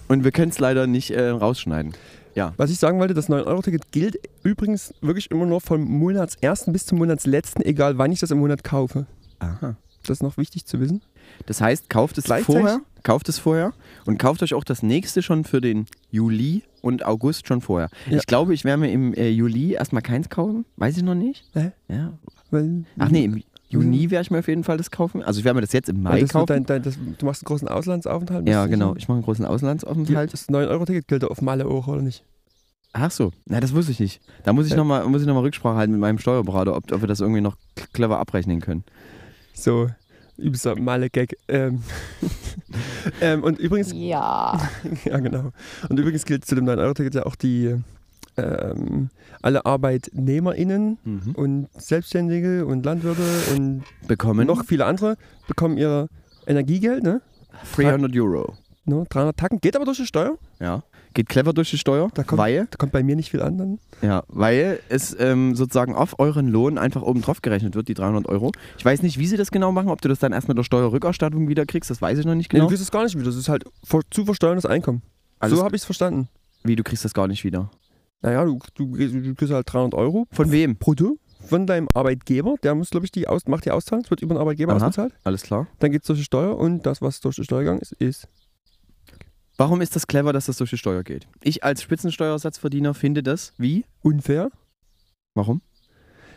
Und wir können es leider nicht äh, rausschneiden. Ja. Was ich sagen wollte, das 9-Euro-Ticket gilt übrigens wirklich immer nur vom Monatsersten bis zum Monatsletzten, egal wann ich das im Monat kaufe. Aha. Das ist noch wichtig zu wissen. Das heißt, kauft es vorher, kauft es vorher und kauft euch auch das nächste schon für den Juli und August schon vorher. Ja. Ich glaube, ich werde mir im äh, Juli erstmal keins kaufen. Weiß ich noch nicht. Hä? Ja. Weil, Ach nee, im Juni werde ich mir auf jeden Fall das kaufen. Also ich werde mir das jetzt im Mai kaufen. dein, dein, das, du machst einen großen Auslandsaufenthalt. ja, genau. Ich mache einen großen Auslandsaufenthalt. Das 9-Euro-Ticket gilt auf Malle auch, oder nicht? Ach so, na das wusste ich nicht. Da muss ich Ja. nochmal noch mal Rücksprache halten mit meinem Steuerberater, ob, ob wir das irgendwie noch clever abrechnen können. So, übelster Malle-Gag. Ähm, (laughs) (laughs) ähm, und übrigens, Ja. (laughs) ja genau. Und übrigens gilt zu dem 9-Euro-Ticket ja auch die, ähm, alle ArbeitnehmerInnen und Selbstständige und Landwirte und Bekommen noch viele andere bekommen ihr Energiegeld, ne? 300 Euro. ne? 300 Tacken, geht aber durch die Steuer. Ja. Geht clever durch die Steuer, Da kommt- weil, Da kommt bei mir nicht viel an dann. ja, weil es ähm, sozusagen auf euren Lohn einfach oben drauf gerechnet wird, die 300 Euro. Ich weiß nicht, wie sie das genau machen, ob du das dann erst mit der Steuerrückerstattung wieder kriegst, das weiß ich noch nicht Nee, genau. du kriegst es gar nicht wieder. Das ist halt zu versteuerndes Einkommen. Alles- so habe ich es verstanden. Wie, du kriegst das gar nicht wieder. Naja, du, du, du kriegst halt 300 Euro Von wem? brutto von deinem Arbeitgeber. Der muss, glaube ich, die aus, macht die auszahlen. Es wird über den Arbeitgeber Aha. ausbezahlt. Alles klar. Dann geht es durch die Steuer und das, was durch die Steuer gegangen ist, ist. Warum ist das clever, dass das durch die Steuer geht? Ich als Spitzensteuersatzverdiener finde das wie? Unfair. Warum?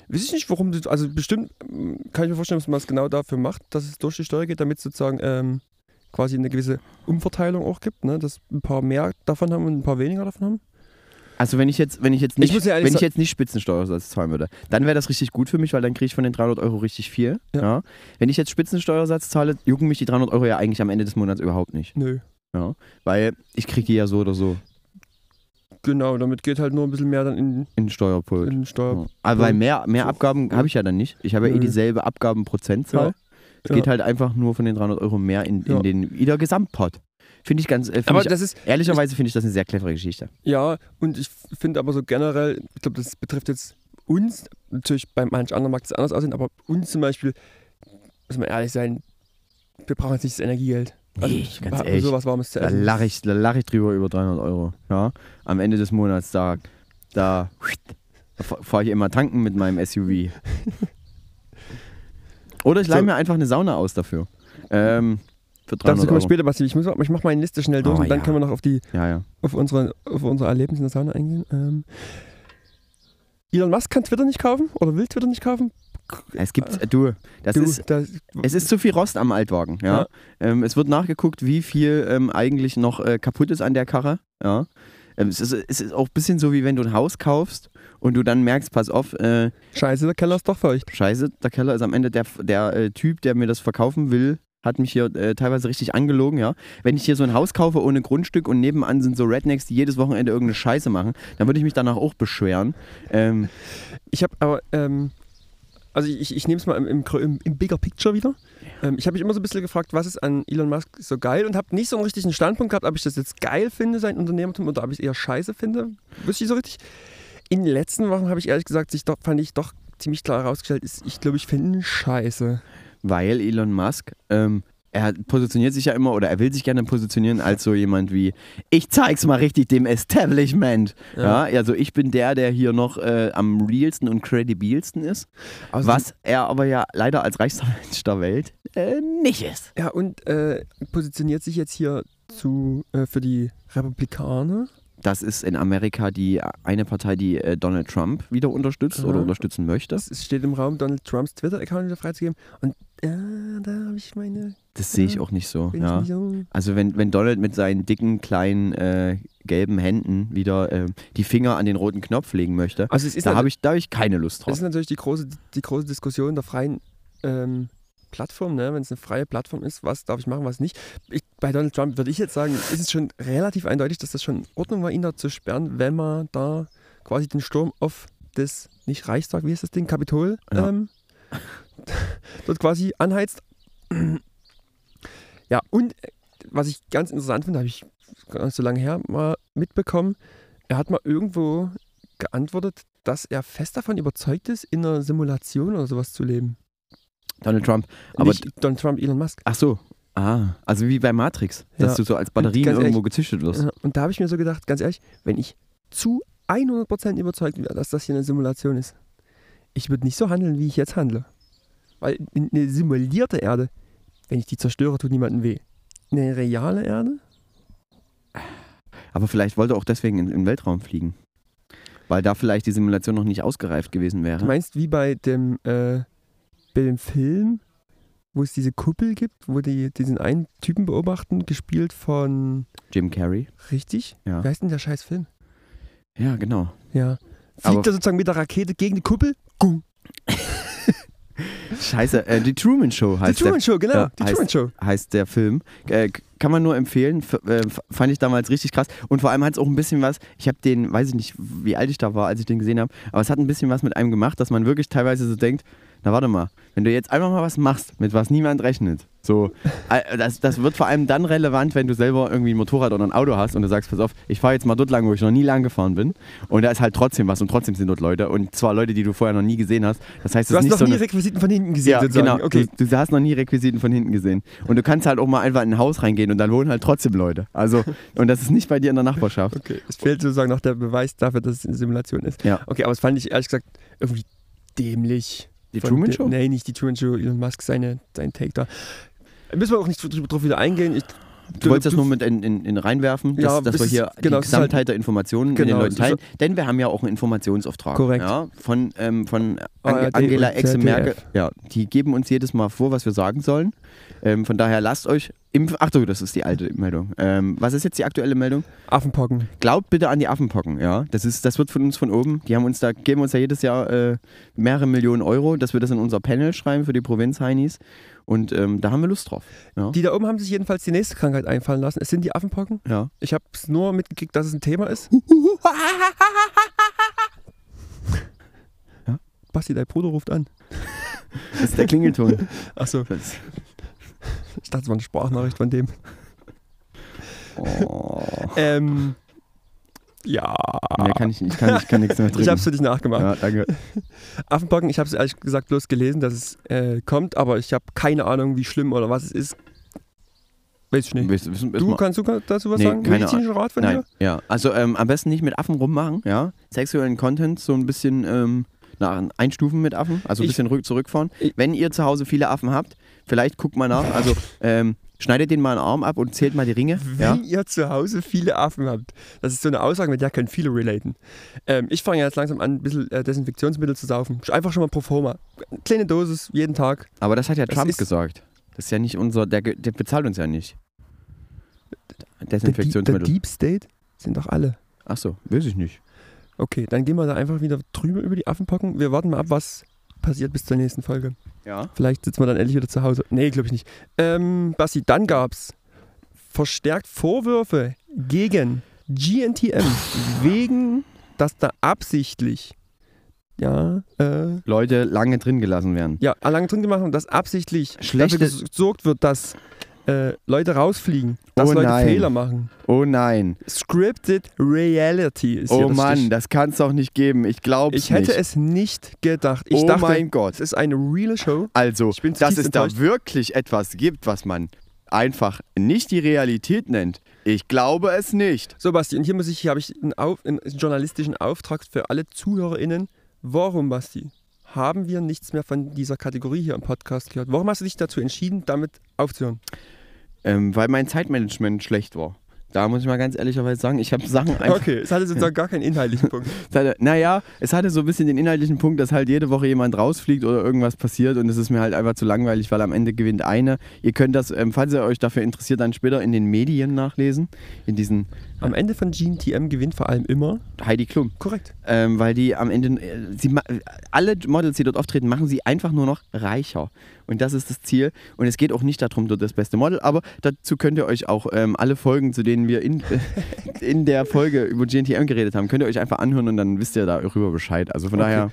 Weiß ich nicht, warum also bestimmt ähm, kann ich mir vorstellen, dass man es genau dafür macht, dass es durch die Steuer geht, damit es sozusagen ähm, quasi eine gewisse Umverteilung auch gibt, ne? dass ein paar mehr davon haben und ein paar weniger davon haben. Also wenn ich jetzt, wenn ich jetzt nicht, ja ehrlich wenn ich jetzt nicht Spitzensteuersatz zahlen würde, dann wäre das richtig gut für mich, weil dann kriege ich von den 300 Euro richtig viel. Ja. Ja. Wenn ich jetzt Spitzensteuersatz zahle, jucken mich die 300 Euro ja eigentlich am Ende des Monats überhaupt nicht. Nö. Weil ich kriege die ja so oder so Genau, damit geht halt nur ein bisschen mehr dann in, in Steuerpult. in Steuer. Ja. Aber weil mehr, mehr. Abgaben habe ich ja dann nicht. Ich habe ja eh dieselbe Abgabenprozentzahl. Ja. Es Ja. geht halt einfach nur von den 300 Euro mehr in, in Ja. den wieder Gesamtpot. Finde ich ganz, äh, find Aber ich, das ist, ehrlicherweise finde ich das eine sehr clevere Geschichte. ja, und ich finde aber so generell, ich glaube, das betrifft jetzt uns, natürlich bei manch anderen mag es anders aussehen, aber uns zum Beispiel, muss man ehrlich sein, wir brauchen jetzt nicht das Energiegeld. Also, Nee, ganz ehrlich. sowas Warmes zu Da essen. lache ich, da lach ich drüber über 300 Euro. Ja? Am Ende des Monats, da, da, da fahre ich immer tanken mit meinem SUV. (laughs) Oder ich leihe So. mir einfach eine Sauna aus dafür. Ähm, für Dazu 300 kommen wir Euro. später, Basti. Ich, muss, ich mache meine Liste schnell durch Oh, und dann ja. können wir noch auf, die, Ja, ja. auf, unsere, auf unsere Erlebnisse in der Sauna eingehen. Ähm, Elon Musk kann Twitter nicht kaufen oder will Twitter nicht kaufen. Es gibt, äh, du, das du, ist, das, es ist zu viel Rost am Altwagen. Ja? Ja. Ähm, es wird nachgeguckt, wie viel ähm, eigentlich noch äh, kaputt ist an der Karre. Ja? Ähm, es, ist, es ist auch ein bisschen so, wie wenn du ein Haus kaufst und du dann merkst, pass auf, äh, Scheiße, der Keller ist doch feucht. scheiße, der Keller ist am Ende der, der äh, Typ, der mir das verkaufen will, hat mich hier äh, teilweise richtig angelogen, ja. Wenn ich hier so ein Haus kaufe ohne Grundstück und nebenan sind so Rednecks, die jedes Wochenende irgendeine Scheiße machen, dann würde ich mich danach auch beschweren. Ähm, Ich habe aber, ähm, also ich, ich nehme es mal im, im, im, Bigger Picture wieder. Ähm, ich habe mich immer so ein bisschen gefragt, was ist an Elon Musk so geil und habe nicht so einen richtigen Standpunkt gehabt, ob ich das jetzt geil finde, sein Unternehmertum, oder ob ich es eher scheiße finde. Wüsste ich so richtig. In den letzten Wochen habe ich ehrlich gesagt, sich doch, fand ich doch ziemlich klar herausgestellt, ist, ich glaube, ich finde ihn scheiße. Weil Elon Musk, ähm, er positioniert sich ja immer oder er will sich gerne positionieren als so jemand wie, ich zeig's mal richtig dem Establishment. Ja, also ich bin der, der hier noch äh, am realsten und credibilsten ist. Also was er aber ja leider als reichster (laughs) Mensch der Welt äh, nicht ist. Ja, und äh, positioniert sich jetzt hier zu, äh, für die Republikaner. Das ist in Amerika die eine Partei, die äh, Donald Trump wieder unterstützt Aha. oder unterstützen möchte. Es steht im Raum, Donald Trumps Twitter-Account wieder freizugeben. Und äh, da habe ich meine. Das sehe ich auch nicht so. Ja. nicht so Also wenn, wenn Donald mit seinen dicken, kleinen, äh, gelben Händen wieder äh, die Finger an den roten Knopf legen möchte, Also da habe ich, da hab ich keine Lust das drauf. ist natürlich die große, die große Diskussion der freien ähm, Plattform, ne? wenn es eine freie Plattform ist, was darf ich machen, was nicht. Ich, bei Donald Trump würde ich jetzt sagen, ist es schon relativ eindeutig, dass das schon in Ordnung war, ihn da zu sperren, wenn man da quasi den Sturm auf das, nicht Reichstag, wie ist das Ding, Kapitol, Ja. ähm, (laughs) dort quasi anheizt. Ja, und äh, was ich ganz interessant finde, habe ich gar nicht so lange her mal mitbekommen, er hat mal irgendwo geantwortet, dass er fest davon überzeugt ist, in einer Simulation oder sowas zu leben. Donald Trump. Aber Nicht Donald Trump, Elon Musk. ach so. Ah, also wie bei Matrix, dass Ja. du so als Batterien irgendwo gezüchtet wirst. Und da habe ich mir so gedacht, ganz ehrlich, wenn ich zu 100% überzeugt wäre, dass das hier eine Simulation ist, ich würde nicht so handeln, wie ich jetzt handle. Weil eine simulierte Erde, wenn ich die zerstöre, tut niemandem weh. Eine reale Erde? Aber vielleicht wollte er auch deswegen in, den Weltraum fliegen. Weil da vielleicht die Simulation noch nicht ausgereift gewesen Du wäre. meinst wie bei dem, äh, bei dem Film, wo es diese Kuppel gibt, wo die diesen einen Typen beobachten, gespielt von, Jim Carrey. richtig? Ja. Wie heißt denn der scheiß Film? Ja, genau. Ja. Aber- Fliegt er sozusagen mit der Rakete gegen die Kuppel? Gung. (laughs) Scheiße, äh, die Truman Show Die heißt Truman der, Show, genau. Ja, die heißt- Truman Show. heißt der Film. Äh, kann man nur empfehlen. Äh, f- fand ich damals richtig krass. Und vor allem hat es auch ein bisschen was, ich habe den, weiß ich nicht, wie alt ich da war, als ich den gesehen habe, aber es hat ein bisschen was mit einem gemacht, dass man wirklich teilweise so denkt, na warte mal, wenn du jetzt einfach mal was machst, mit was niemand rechnet, so, äh, das, das wird vor allem dann relevant, wenn du selber irgendwie ein Motorrad oder ein Auto hast und du sagst, pass auf, ich fahre jetzt mal dort lang, wo ich noch nie lang gefahren bin und da ist halt trotzdem was und trotzdem sind dort Leute und zwar Leute, die du vorher noch nie gesehen hast. Das heißt, Du hast noch so nie Requisiten von hinten gesehen, ja, sozusagen. genau. Okay. Du, du hast noch nie Requisiten von hinten gesehen. Und du kannst halt auch mal einfach in ein Haus reingehen und dann wohnen halt trotzdem Leute. Also, und das ist nicht bei dir in der Nachbarschaft. okay. Es fehlt sozusagen noch der Beweis dafür, dass es eine Simulation ist. Ja. Okay, aber es fand ich ehrlich gesagt irgendwie dämlich. Die Truman Show? Nee, nicht die Truman Show, Elon Musk, seine, sein Take da. Müssen wir auch nicht drauf wieder eingehen. Ich, Du wolltest das nur mit in, in, in reinwerfen, dass, Ja, dass wir hier genau, die halt- Gesamtheit der Informationen mit den Genau, Leuten teilen. Denn wir haben ja auch einen Informationsauftrag. Korrekt. Ja, von ähm, von Ange ARD Angela Exe. Merkel. Ja, die geben uns jedes Mal vor, was wir sagen sollen. Ähm, von daher lasst euch impfen. Ach du, das ist die alte Meldung. Ähm, was ist jetzt die aktuelle Meldung? Affenpocken. Glaubt bitte an die Affenpocken, ja. Das, ist, das wird von uns von oben. Die haben uns da, geben uns ja jedes Jahr äh, mehrere Millionen Euro, dass wir das in unser Panel schreiben für die Provinz-Heinis. Und ähm, da haben wir Lust drauf. Ja. Die da oben haben sich jedenfalls die nächste Krankheit einfallen lassen. Es sind die Affenpocken. ja. Ich habe es nur mitgekriegt, dass es ein Thema ist. (laughs) Ja? Basti, dein Bruder ruft an. Das ist der Klingelton. Achso, ich dachte, es war eine Sprachnachricht von dem. Oh. (laughs) Ähm, ja. Nee, kann ich, ich, kann, ich kann nichts mehr drücken. Ich habe es für dich nachgemacht. Ja, danke. Affenpocken, ich habe es ehrlich gesagt bloß gelesen, dass es äh, kommt, aber ich habe keine Ahnung, wie schlimm oder was es ist. Weiß ich nicht. Wissen- wissen- Du, wissen- kannst du dazu was Nee, sagen? keine Medizinischer Rat von Nein, dir? ja. Also ähm, am besten nicht mit Affen rummachen, ja. Sexuellen Content so ein bisschen ähm, na, einstufen mit Affen, also ein Ich- bisschen rück, zurückfahren. Ich- Wenn ihr zu Hause viele Affen habt, vielleicht guckt mal nach, also ähm, schneidet den mal einen Arm ab und zählt mal die Ringe. Ja. Wenn ihr zu Hause viele Affen habt, das ist so eine Aussage, mit der können viele relaten. Ähm, ich fange jetzt langsam an, ein bisschen äh, Desinfektionsmittel zu saufen. Einfach schon mal pro forma. Kleine Dosis, jeden Tag. Aber das hat ja Das Trump gesagt. Das ist ja nicht unser, der, der bezahlt uns ja nicht. Der Deep, der Desinfektionsmittel. Deep State sind doch alle. Ach so, weiß ich nicht. Okay, dann gehen wir da einfach wieder drüber über die Affenpocken. Wir warten mal ab, was passiert bis zur nächsten Folge. Ja. Vielleicht sitzen wir dann endlich wieder zu Hause. Nee, glaube ich nicht. Ähm, Basti, dann gab's verstärkt Vorwürfe gegen GNTM wegen, dass da absichtlich ja, äh, Leute lange drin gelassen werden. ja, lange drin gemacht haben, dass absichtlich dafür gesorgt wird, dass äh, Leute rausfliegen, dass Oh Leute nein. Fehler machen. Oh nein. Scripted Reality ist Oh Mann, Stich. das kann es doch nicht geben. Ich glaube Ich hätte nicht. es nicht gedacht. Ich oh dachte, mein Gott. es ist eine reale Show. Also, dass es da wirklich etwas gibt, was man einfach nicht die Realität nennt. Ich glaube es nicht. So, Basti, und hier muss ich, hier habe ich einen, Auf, einen journalistischen Auftrag für alle ZuhörerInnen. Warum, Basti, haben wir nichts mehr von dieser Kategorie hier im Podcast gehört? Warum hast du dich dazu entschieden, damit aufzuhören? Ähm, weil mein Zeitmanagement schlecht war. Da muss ich mal ganz ehrlicherweise sagen, ich habe Sachen einfach. Okay, es hatte sozusagen gar keinen inhaltlichen Punkt. (laughs) Es hatte, naja, es hatte so ein bisschen den inhaltlichen Punkt, dass halt jede Woche jemand rausfliegt oder irgendwas passiert und es ist mir halt einfach zu langweilig, weil am Ende gewinnt eine. Ihr könnt das, ähm, falls ihr euch dafür interessiert, dann später in den Medien nachlesen. In diesen Am Ende von GNTM gewinnt vor allem immer. Heidi Klum. Korrekt. Ähm, weil die am Ende, äh, sie, alle Models, die dort auftreten, machen sie einfach nur noch reicher. Und das ist das Ziel. Und es geht auch nicht darum, dort das beste Model, aber dazu könnt ihr euch auch ähm, alle Folgen, zu denen wir in, (laughs) in der Folge über GNTM geredet haben, könnt ihr euch einfach anhören und dann wisst ihr darüber Bescheid. Also von Okay. daher,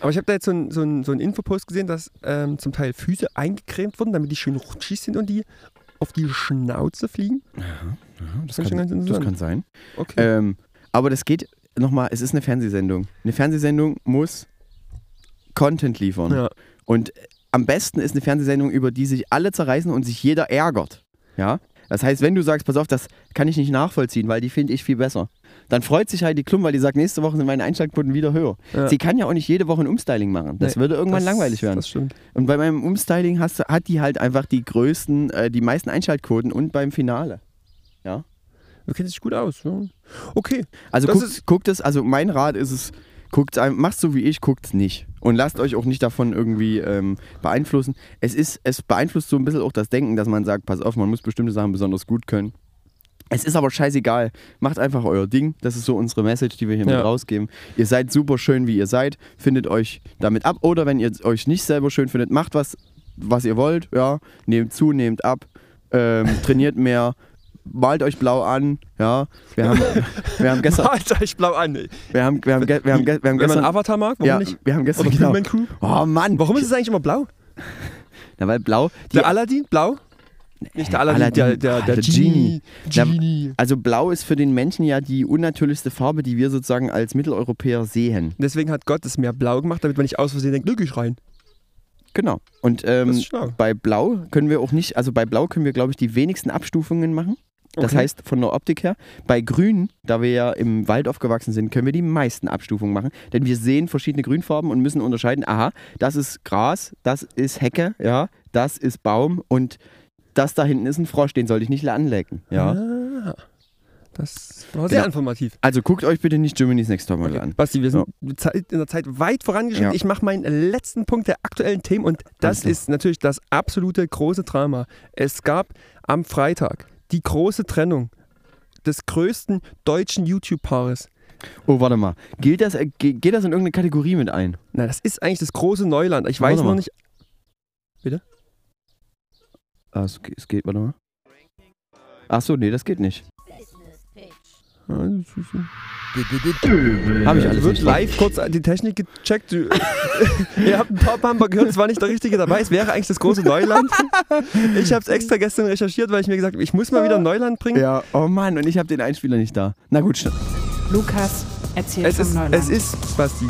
Aber ich habe da jetzt so einen so ein, so ein Infopost gesehen, dass ähm, zum Teil Füße eingecremt wurden, damit die schön rutschig sind und die auf die Schnauze fliegen. das, Schon ganz das kann sein. Okay. Ähm, aber das geht nochmal, es ist eine Fernsehsendung. Eine Fernsehsendung muss Content liefern. ja. Und am besten ist eine Fernsehsendung, über die sich alle zerreißen und sich jeder ärgert. Ja? Das heißt, wenn du sagst, pass auf, das kann ich nicht nachvollziehen, weil die finde ich viel besser, dann freut sich Heidi Klum, weil die sagt, nächste Woche sind meine Einschaltquoten wieder höher. Ja. Sie kann ja auch nicht jede Woche ein Umstyling machen. Das Nee, würde irgendwann das- langweilig werden. Das stimmt. Und bei meinem Umstyling hast, hat die halt einfach die größten, äh, die meisten Einschaltquoten und beim Finale. Du kennst dich gut aus. Ja. Okay. Also Das guckt, guckt es, also mein Rat ist es, guckt, macht so wie ich, guckt es nicht. Und lasst euch auch nicht davon irgendwie ähm, beeinflussen. Es ist, es beeinflusst so ein bisschen auch das Denken, dass man sagt, pass auf, man muss bestimmte Sachen besonders gut können. Es ist aber scheißegal. Macht einfach euer Ding. Das ist so unsere Message, die wir hier Ja. mit rausgeben. Ihr seid super schön, wie ihr seid. Findet euch damit ab. Oder wenn ihr euch nicht selber schön findet, macht was, was ihr wollt. Ja. Nehmt zu, nehmt ab. Ähm, trainiert mehr. Malt euch blau an. Ja. Wir haben, wir haben gestern. (laughs) Malt euch blau an. Wir haben, wir haben, wir haben, ge- wir haben Wenn man gestern. Avatar mag, warum ja, nicht? wir haben gestern. Genau. Crew? Oh Mann. Warum ist es eigentlich immer blau? (laughs) Na, weil blau. Die, Der Aladdin, blau? Nicht der Aladdin, Aladdin, der, der, ah, der der Genie. Der- Genie. also blau ist für den Menschen ja die unnatürlichste Farbe, die wir sozusagen als Mitteleuropäer sehen. Deswegen hat Gott es mehr blau gemacht, damit man nicht aus Versehen denkt, glücklich rein. Genau. Und ähm, bei blau können wir auch nicht, also bei blau können wir, glaube ich, die wenigsten Abstufungen machen. Das Okay. heißt, von der Optik her. Bei grün, da wir ja im Wald aufgewachsen sind, können wir die meisten Abstufungen machen. Denn wir sehen verschiedene Grünfarben und müssen unterscheiden, aha, das ist Gras, das ist Hecke, ja, das ist Baum und das da hinten ist ein Frosch, den sollte ich nicht anlecken. Ja. Ah, das war sehr Genau. informativ. Also guckt euch bitte nicht Germany's Next Topmodel an. Basti, wir sind Zeit- in der Zeit weit vorangeschritten. Ja. Ich mache meinen letzten Punkt der aktuellen Themen und das klar. ist natürlich das absolute große Drama. Es gab am Freitag die große Trennung des größten deutschen YouTube-Paares. Oh, warte mal. Gilt das, äh, ge- geht das in irgendeine Kategorie mit ein? Na, das ist eigentlich das große Neuland. Ich Warte weiß noch mal. nicht. Ah, es, ge- es geht, warte mal. Ach so, nee, das geht nicht. Habe ich alles wird nicht. live kurz die Technik gecheckt. (laughs) Ihr habt ein paar Bumper gehört, es war nicht der richtige dabei. Es wäre eigentlich das große Neuland. Ich habe es extra gestern recherchiert, weil ich mir gesagt habe, ich muss mal wieder Neuland bringen. Ja, oh Mann, und ich habe den Einspieler nicht da. Na gut, sch- Lukas erzählt Es vom ist, Neuland. es ist, Basti,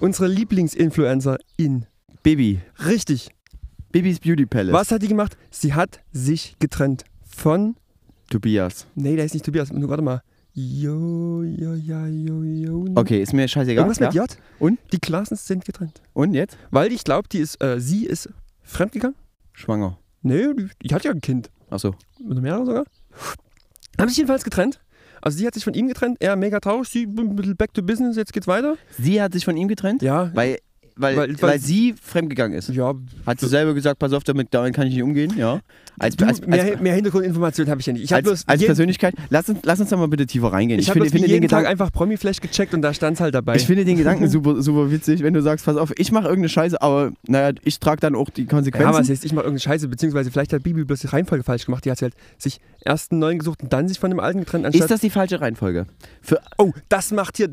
unsere Lieblingsinfluencer in. Bibi. Richtig. Bibis Beauty Palace. Was hat die gemacht? Sie hat sich getrennt von. Tobias. Nee, der ist nicht Tobias. Nur warte mal. Jo, jo, ja, jo, jo. Okay, ist mir scheißegal. Irgendwas ja? mit J. Und? Die Klassens sind getrennt. Und jetzt? Weil ich glaube, die ist, äh, sie ist fremdgegangen. Schwanger. Nee, die, die hat ja ein Kind. Achso. Oder mehrere sogar. Haben sich jedenfalls getrennt. Also sie hat sich von ihm getrennt. Er mega traurig. Sie back to business. Jetzt geht's weiter. Sie hat sich von ihm getrennt? Ja. Weil weil, Weil- weil, weil- sie fremdgegangen ist. Ja, Hat sie selber gesagt, pass auf, damit damit kann ich nicht umgehen, ja. Als, du, als, als, mehr, mehr Hintergrundinformationen habe ich ja nicht. Ich habe bloß als, als jeden, Persönlichkeit, lass uns, lass uns da mal bitte tiefer reingehen. ich hab finde, finde den jeden Tag Gedanken, einfach Promi-Flash gecheckt und da stand es halt dabei. ich finde den Gedanken super, super witzig, wenn du sagst, pass auf, ich mache irgendeine Scheiße, aber naja, ich trage dann auch die ja, Konsequenzen. was heißt, ich mache irgendeine Scheiße, beziehungsweise vielleicht hat Bibi bloß die Reihenfolge falsch gemacht. Die hat halt sich erst einen neuen gesucht und dann sich von dem alten getrennt. Anstatt ist das die falsche Reihenfolge? Für, oh, das macht hier.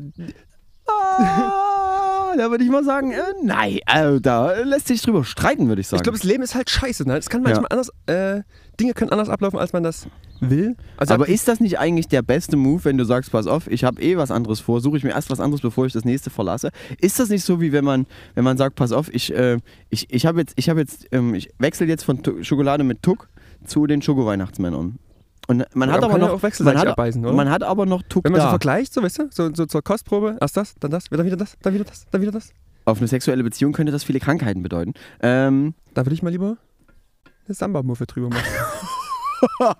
Da würde ich mal sagen, äh, nein, also da lässt sich drüber streiten, würde ich sagen. Ich glaube, das Leben ist halt scheiße. Ne? Es kann manchmal anders. Äh, Dinge können anders ablaufen, als man das will. Also aber ist das nicht eigentlich der beste Move, wenn du sagst, pass auf, ich habe eh was anderes vor, suche ich mir erst was anderes, bevor ich das nächste verlasse? Ist das nicht so, wie wenn man, wenn man sagt, pass auf, ich, äh, ich, ich habe jetzt, ich jetzt, ähm, ich wechsle jetzt von Tu- Schokolade mit Tuck zu den Schoko-Weihnachtsmännern. Und man Ja, hat aber ja noch, auch wechselseitig man hat, abbeißen, oder? man hat aber noch Tuck wenn man so da. vergleicht, so weißt du, so, so zur Kostprobe, erst das, dann das, dann wieder das, dann wieder das, dann wieder das. Auf eine sexuelle Beziehung könnte das viele Krankheiten bedeuten. Ähm, Da würde ich mal lieber eine Samba-Muffe drüber machen. (laughs)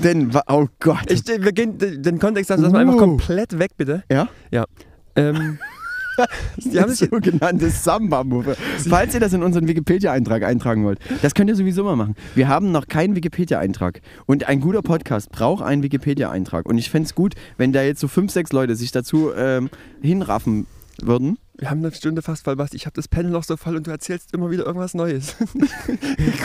denn, oh Gott. Ich, wir gehen den Kontext, also das mal einfach Uh. komplett weg, bitte. ja? Ja. Ähm, die haben sich, sogenannte Samba-Move. Falls ihr das in unseren Wikipedia-Eintrag eintragen wollt, das könnt ihr sowieso mal machen. Wir haben noch keinen Wikipedia-Eintrag. Und ein guter Podcast braucht einen Wikipedia-Eintrag. Und ich fände es gut, wenn da jetzt so fünf, sechs Leute sich dazu ähm, hinraffen würden. Wir haben eine Stunde fast voll, Basti. Ich habe das Panel noch so voll und du erzählst immer wieder irgendwas Neues. (laughs)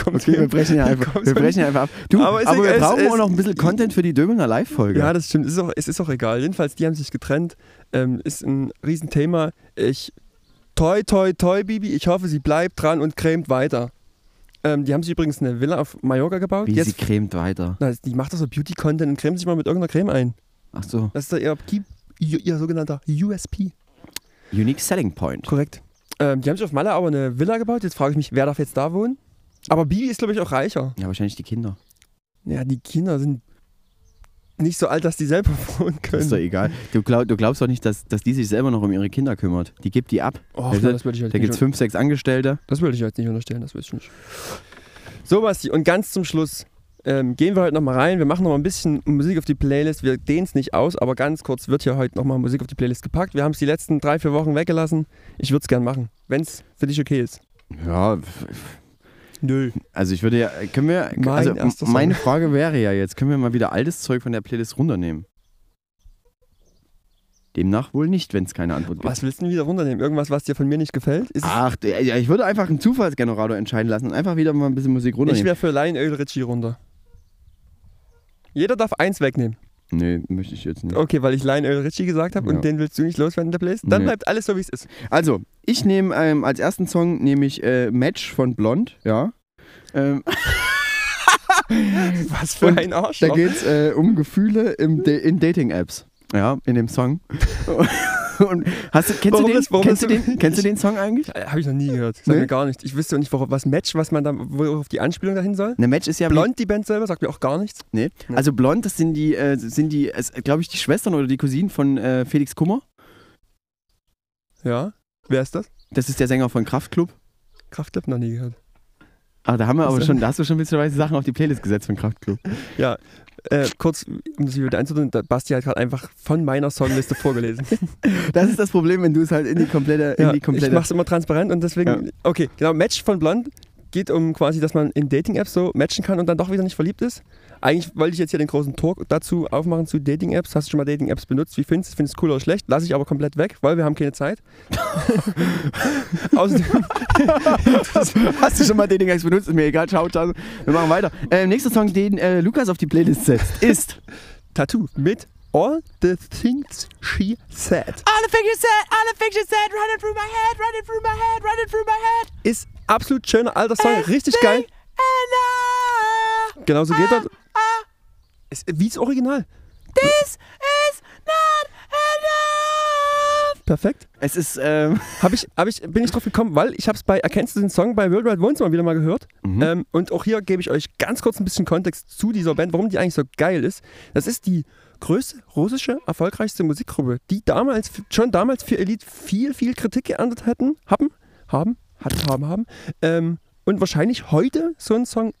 Okay, wir brechen ja einfach, wir brechen ja einfach ab. Du, Aber aber, wir brauchen auch noch ein bisschen Content für die Döbener Live-Folge. Ja, das stimmt. Es ist auch, es ist auch egal. Jedenfalls, die haben sich getrennt. Ähm, ist ein Riesenthema. Ich. Toi, toi, toi, Bibi. Ich hoffe, sie bleibt dran und cremt weiter. Ähm, die haben sich übrigens eine Villa auf Mallorca gebaut. Wie Jetzt, sie cremt weiter. na, die macht doch so Beauty-Content und cremt sich mal mit irgendeiner Creme ein. Ach so. Das ist ihr, ihr, ihr sogenannter USP. Unique Selling Point. Korrekt. Ähm, die haben sich auf Malle aber eine Villa gebaut. Jetzt frage ich mich, wer darf jetzt da wohnen? Aber Bibi ist, glaube ich, auch reicher. Ja, wahrscheinlich die Kinder. Ja, die Kinder sind nicht so alt, dass die selber (laughs) wohnen Das ist doch können. egal. Du, glaub, du glaubst doch nicht, dass, dass die sich selber noch um ihre Kinder kümmert. Die gibt die ab. Oh, du, das würde ich halt Da nicht gibt es fünf, sechs Angestellte. Das würde ich jetzt nicht unterstellen, das weiß ich nicht. So, Basti, und ganz zum Schluss ähm, gehen wir heute nochmal rein. Wir machen nochmal ein bisschen Musik auf die Playlist. Wir dehnen es nicht aus, aber ganz kurz wird hier heute nochmal Musik auf die Playlist gepackt. Wir haben es die letzten drei, vier Wochen weggelassen. Ich würde es gern machen, wenn es für dich okay ist. Ja, Nö. also ich würde ja, können wir, Mein also meine Frage wäre ja jetzt, können wir mal wieder altes Zeug von der Playlist runternehmen? Demnach wohl nicht, wenn es keine Antwort gibt. Was willst du denn wieder runternehmen? Irgendwas, was dir von mir nicht gefällt? Ist Ach, ja, ich würde einfach einen Zufallsgenerator entscheiden lassen und einfach wieder mal ein bisschen Musik ich runternehmen. wäre für Lionel Richie runter. Jeder darf eins wegnehmen. nee, möchte ich jetzt nicht. Okay, weil ich Lionel Richie gesagt habe Ja. und den willst du nicht loswerden in der Playlist. Dann Nee. bleibt alles so, wie es ist. Also, ich nehme ähm, als ersten Song nehme ich äh, Match von Blond, ja. Ähm, (laughs) Was für Und ein Arsch. da geht es äh, um Gefühle im in Dating-Apps. Ja, in dem Song. (laughs) (laughs) Und hast du, kennst, Warum du den, warum kennst, du den, kennst du den Song eigentlich? Habe ich noch nie gehört. Sagt Nee? mir gar nichts. Ich wüsste auch nicht, worauf, was Match, was man da, worauf die Anspielung dahin soll. Ne, Match ist ja Blond, die Band selber, sagt mir auch gar nichts. Nee. Nee. Also Blond, das sind die, äh, sind die, glaube ich, die Schwestern oder die Cousinen von äh, Felix Kummer. Ja. Wer ist das? Das ist der Sänger von Kraftklub. Kraftclub noch nie gehört. Ah, da haben wir aber schon, da hast du schon witzigerweise Sachen auf die Playlist gesetzt von Kraftklub. Ja. Äh, kurz, um das wieder der Basti hat gerade einfach von meiner Songliste vorgelesen. (laughs) Das ist das Problem, wenn du es halt in die komplette, in ja, die ich komplette. mache es immer transparent und deswegen. Okay, genau. Match von Blond geht um quasi, dass man in Dating-Apps so matchen kann und dann doch wieder nicht verliebt ist. Eigentlich wollte ich jetzt hier den großen Talk dazu aufmachen zu Dating-Apps. Hast du schon mal Dating-Apps benutzt? Wie findest du es? Findest du es cool oder schlecht? Lasse ich aber komplett weg, weil wir haben keine Zeit. (laughs) Außerdem, (laughs) Hast du schon mal Dating Apps benutzt? Ist mir egal, ciao, ciao. Wir machen weiter. Äh, nächster Song, den äh, Lukas auf die Playlist setzt, ist Tattoo mit All the Things She Said. All the things you said, all the things you said, running through my head, running through my head, running through my head. Ist absolut schöner alter Song, richtig geil. Genau so geht das. Wie das Original. This is not enough. Perfekt. Es ist, ähm, (laughs) Hab ich, hab ich, bin ich drauf gekommen, weil ich habe es bei Erkennst du den Song bei Worldwide Wohnzimmer wieder mal gehört. Mhm. Ähm, und auch hier gebe ich euch ganz kurz ein bisschen Kontext zu dieser Band, warum die eigentlich so geil ist. Das ist die größte russische, erfolgreichste Musikgruppe, die damals, schon damals für Elite viel, viel Kritik geerntet hätten, haben, haben, hatten, haben, haben. Ähm, und wahrscheinlich heute so ein Song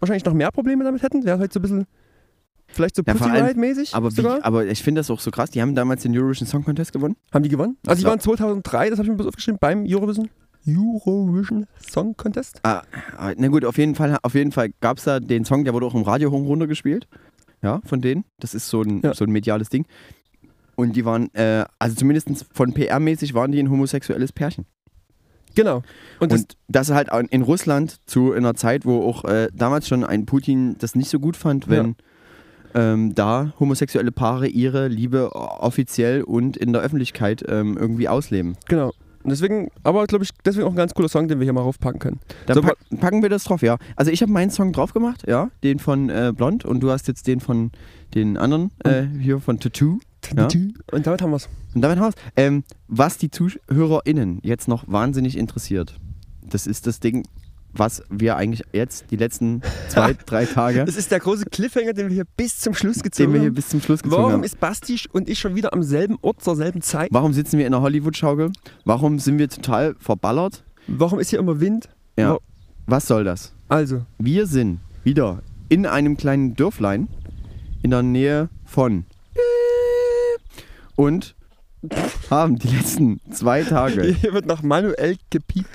wahrscheinlich noch mehr Probleme damit hätten. Wäre heute so ein bisschen Vielleicht so Ja, Pussy Riot-mäßig Aber, wie, aber ich finde das auch so krass. Die haben damals den Eurovision Song Contest gewonnen. Haben die gewonnen? Also die waren 2003, das habe ich mir bloß aufgeschrieben, beim Eurovision, Eurovision Song Contest. Ah, ah, na gut, auf jeden Fall, auf jeden Fall gab es da den Song, der wurde auch im Radio hoch runter gespielt. Ja, von denen. Das ist so ein, Ja. so ein mediales Ding. Und die waren, äh, also zumindest von PR-mäßig waren die ein homosexuelles Pärchen. Genau. Und, das, Und das halt auch in Russland zu einer Zeit, wo auch äh, damals schon ein Putin das nicht so gut fand, wenn ähm, da homosexuelle Paare ihre Liebe offiziell und in der Öffentlichkeit ähm, irgendwie ausleben. genau. Und deswegen, aber glaube ich, deswegen auch ein ganz cooler Song, den wir hier mal raufpacken können. Dann So, pack, packen wir das drauf, ja. Also ich habe meinen Song drauf gemacht, ja, den von äh, Blond und du hast jetzt den von den anderen, äh, hier von Tattoo. Ja. Und damit haben wir es. Und damit haben wir's. Ähm, was die ZuhörerInnen jetzt noch wahnsinnig interessiert, das ist das Ding, was wir eigentlich jetzt die letzten zwei, (laughs) drei Tage, Das ist der große Cliffhanger, den wir hier bis zum Schluss gezogen den wir hier haben. bis zum Schluss gezogen Warum haben. ist Basti und ich schon wieder am selben Ort zur selben Zeit? Warum sitzen wir in der Hollywood-Schaukel? Warum sind wir total verballert? Warum ist hier immer Wind? Ja. Wa- Was soll das? Also, Wir sind wieder in einem kleinen Dörflein in der Nähe von und haben die letzten zwei Tage, (laughs) hier wird noch manuell gepiept.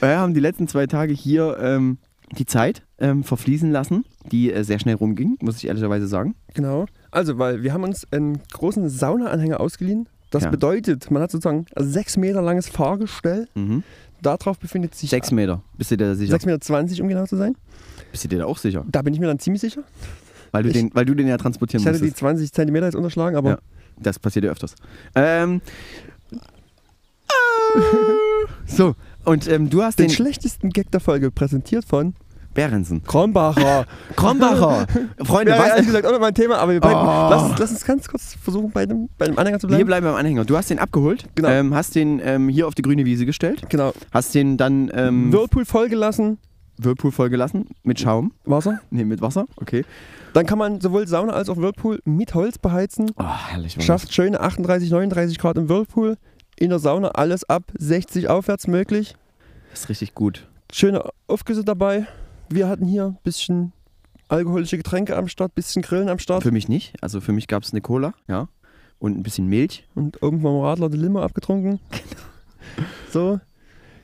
wir haben die letzten zwei Tage hier ähm, die Zeit ähm, verfließen lassen, die äh, sehr schnell rumging, muss ich ehrlicherweise sagen. Genau. Also, weil wir haben uns einen großen Saunaanhänger ausgeliehen. Das Ja. bedeutet, man hat sozusagen ein sechs Meter langes Fahrgestell. Mhm. Darauf befindet sich Sechs Meter, bist du dir da sicher? 6,20 Meter, um genau zu sein. Bist du dir da auch sicher? Da bin ich mir dann ziemlich sicher. Weil du, Ich- den, weil du den ja transportieren Ich hatte die musstest. 20 Zentimeter jetzt unterschlagen, aber Ja. Das passiert ja öfters. Ähm, so, und ähm, du hast den den schlechtesten Gag der Folge präsentiert von Behrensen. Kronbacher. (laughs) Krombacher. Freunde, Ja, ehrlich was? gesagt auch noch mein Thema, aber wir bleiben, Oh. lass, uns, lass uns ganz kurz versuchen, bei dem, bei dem Anhänger zu Wir bleiben. bleiben beim Anhänger. Du hast den abgeholt, Genau. ähm, hast den ähm, hier auf die grüne Wiese gestellt, Genau. hast den dann ähm, Whirlpool vollgelassen, Whirlpool vollgelassen mit Schaum, Wasser. nee, mit Wasser, okay. Dann kann man sowohl Sauna als auch Whirlpool mit Holz beheizen. Oh, herrlich. Schafft schöne 38, 39 Grad im Whirlpool. In der Sauna alles ab 60 aufwärts möglich. Das ist richtig gut. Schöne Aufgüsse dabei. Wir hatten hier ein bisschen alkoholische Getränke am Start, bisschen Grillen am Start Für mich nicht. Also für mich gab es eine Cola, ja, und ein bisschen Milch. und irgendwann mal Radler die Limo abgetrunken. (laughs) So.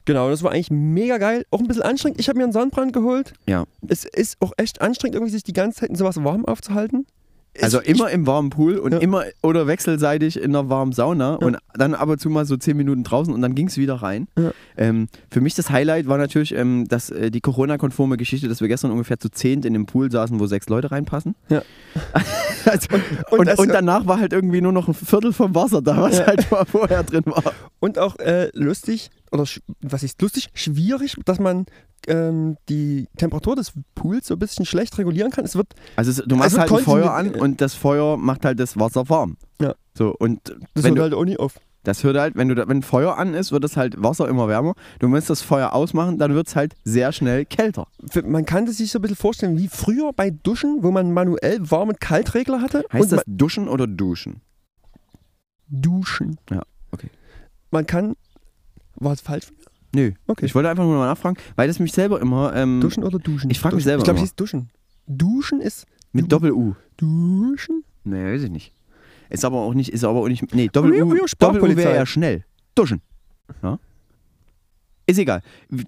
Genau, das war eigentlich mega geil. Auch ein bisschen anstrengend. Ich habe mir einen Sonnenbrand geholt. Ja. Es ist auch echt anstrengend, irgendwie sich die ganze Zeit in sowas warm aufzuhalten. Also immer im warmen Pool und Ja. immer oder wechselseitig in einer warmen Sauna Ja. und dann ab und zu mal so zehn Minuten draußen und dann ging es wieder rein. Ja. Ähm, für mich das Highlight war natürlich ähm, dass, äh, die Corona-konforme Geschichte, dass wir gestern ungefähr zu zehnt in dem Pool saßen, wo sechs Leute reinpassen. Ja. (laughs) also, und, und und, das- danach war halt irgendwie nur noch ein Viertel vom Wasser da, was halt vorher drin war. Und auch äh, lustig, oder was ist lustig? Schwierig, dass man ähm, die Temperatur des Pools so ein bisschen schlecht regulieren kann. Es wird Also du machst halt ein Feuer an und das Feuer macht halt das Wasser warm. Ja. So, und das wenn hört du, halt auch nie auf. Das hört halt, wenn du wenn Feuer an ist, wird das halt Wasser immer wärmer. Du musst das Feuer ausmachen, dann wird es halt sehr schnell kälter. Man kann das sich so ein bisschen vorstellen wie früher bei Duschen, wo man manuell Warm- und Kaltregler hatte. Heißt das duschen oder duschen? Duschen. Ja, okay. Man kann. War es falsch? Nö. Okay. Ich wollte einfach nur mal nachfragen, weil das mich selber immer ähm, Duschen oder Duschen? Ich frag mich selber Ich glaube, es hieß Duschen. Duschen ist. mit Doppel-U. Duschen? Nee, weiß ich nicht. Ist aber auch nicht, ist aber auch nicht. Nee, Doppel-U Doppel wäre ja schnell. Duschen. Ja? Ist egal.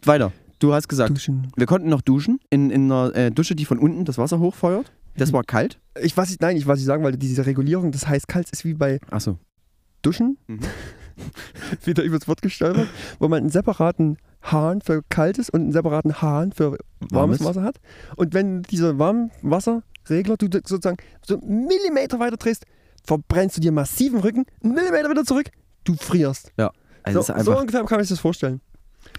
Weiter. Du hast gesagt, Duschen. wir konnten noch duschen in, in einer äh, Dusche, die von unten das Wasser hochfeuert. Das war kalt. Ich, was ich, nein, ich, was ich sagen wollte, diese Regulierung des heiß-kalt ist wie bei Achso. Duschen. Mhm. (laughs) Wieder übers Wort gestolpert, wo man einen separaten Hahn für kaltes und einen separaten Hahn für warmes, Warmes. Wasser hat. Und wenn dieser Warmwasserregler du sozusagen so einen Millimeter weiter drehst, verbrennst du dir massiven Rücken, einen Millimeter wieder zurück, du frierst. Also so, so ungefähr kann man sich das vorstellen.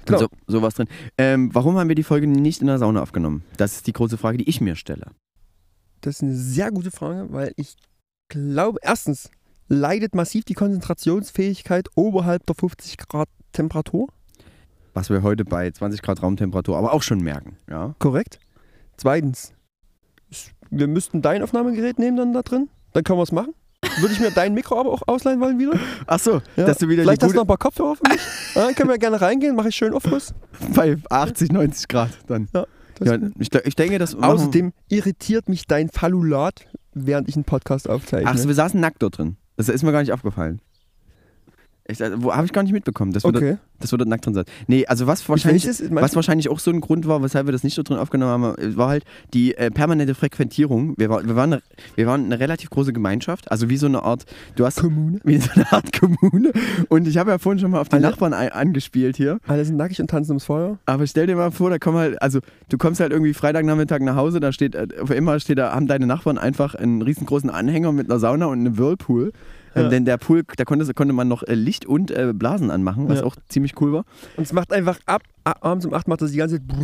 Genau. So, sowas drin. Ähm, warum haben wir die Folge nicht in der Sauna aufgenommen? Das ist die große Frage, die ich mir stelle. Das ist eine sehr gute Frage, weil ich glaube, erstens leidet massiv die Konzentrationsfähigkeit oberhalb der 50 Grad Temperatur. Was wir heute bei 20 Grad Raumtemperatur aber auch schon merken. Ja? Korrekt. Zweitens, wir müssten dein Aufnahmegerät nehmen dann da drin. Dann können wir es machen. Würde ich mir dein Mikro aber auch ausleihen wollen wieder. Ach so, Ja. dass du wieder Vielleicht hast du noch ein paar Kopfhörer für mich. Ja, dann können wir gerne reingehen, mache ich schön Aufguss. bei 80, 90 Grad dann. Ja, Ja, ich, ich denke, das machen- Außerdem irritiert mich dein Fallulat während ich einen Podcast aufzeichne. Ach so, wir saßen nackt dort drin. Das ist mir gar nicht aufgefallen. Ich, äh, wo habe ich gar nicht mitbekommen, dass wir, okay. dort, dass wir dort nackt drin saßen. Nee, also was Ich wahrscheinlich, weiß was wahrscheinlich auch so ein Grund war, weshalb wir das nicht dort drin aufgenommen haben, äh, war halt die äh, permanente Frequentierung. Wir, war, wir, waren eine, wir waren eine relativ große Gemeinschaft, also wie so eine Art, du hast Kommune. wie so eine Art Kommune. Und ich habe ja vorhin schon mal auf die Alle- Nachbarn ein, angespielt hier. Alle sind nackig und tanzen ums Feuer. Aber stell dir mal vor, da kommen halt, also du kommst halt irgendwie Freitagnachmittag nach Hause, da steht, äh, auf immer steht da, haben deine Nachbarn einfach einen riesengroßen Anhänger mit einer Sauna und einem Whirlpool. Ja. Denn der Pool, da konnte, konnte man noch äh, Licht und äh, Blasen anmachen, was Ja. auch ziemlich cool war. Und es macht einfach ab, abends um 8 macht das die ganze Zeit.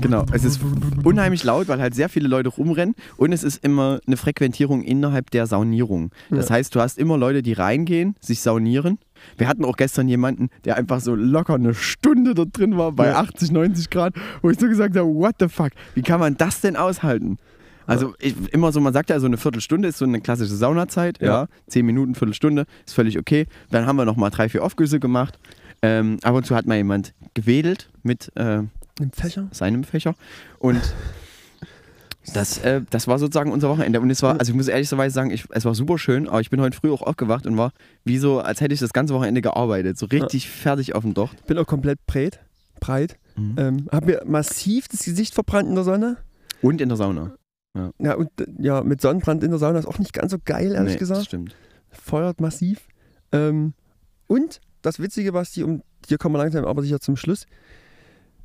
Genau, es ist unheimlich laut, weil halt sehr viele Leute rumrennen und es ist immer eine Frequentierung innerhalb der Saunierung. Das Ja. heißt, du hast immer Leute, die reingehen, sich saunieren. Wir hatten auch gestern jemanden, der einfach so locker eine Stunde dort drin war, bei Ja. 80, 90 Grad, wo ich so gesagt habe, what the fuck, wie kann man das denn aushalten? Also ich, immer so, man sagt ja, so eine Viertelstunde ist so eine klassische Saunazeit, ja. Ja. Zehn Minuten, Viertelstunde, ist völlig okay. Dann haben wir noch mal drei, vier Aufgüsse gemacht. Ähm, ab und zu hat mal jemand gewedelt mit äh, Fächer? seinem Fächer. Und (laughs) das, äh, das war sozusagen unser Wochenende. Und es war, also ich muss ehrlicherweise sagen, ich, es war super schön, aber ich bin heute früh auch aufgewacht und war wie so, als hätte ich das ganze Wochenende gearbeitet. So richtig fertig auf dem Docht. Bin auch komplett breit. breit. Mhm. Ähm, hab mir massiv das Gesicht verbrannt in der Sonne. Und in der Sauna. Ja, und äh, ja, mit Sonnenbrand in der Sauna ist auch nicht ganz so geil, ehrlich Nee, Das gesagt. stimmt. Feuert massiv. Ähm, und das Witzige, Basti, um hier kommen wir langsam aber sicher zum Schluss.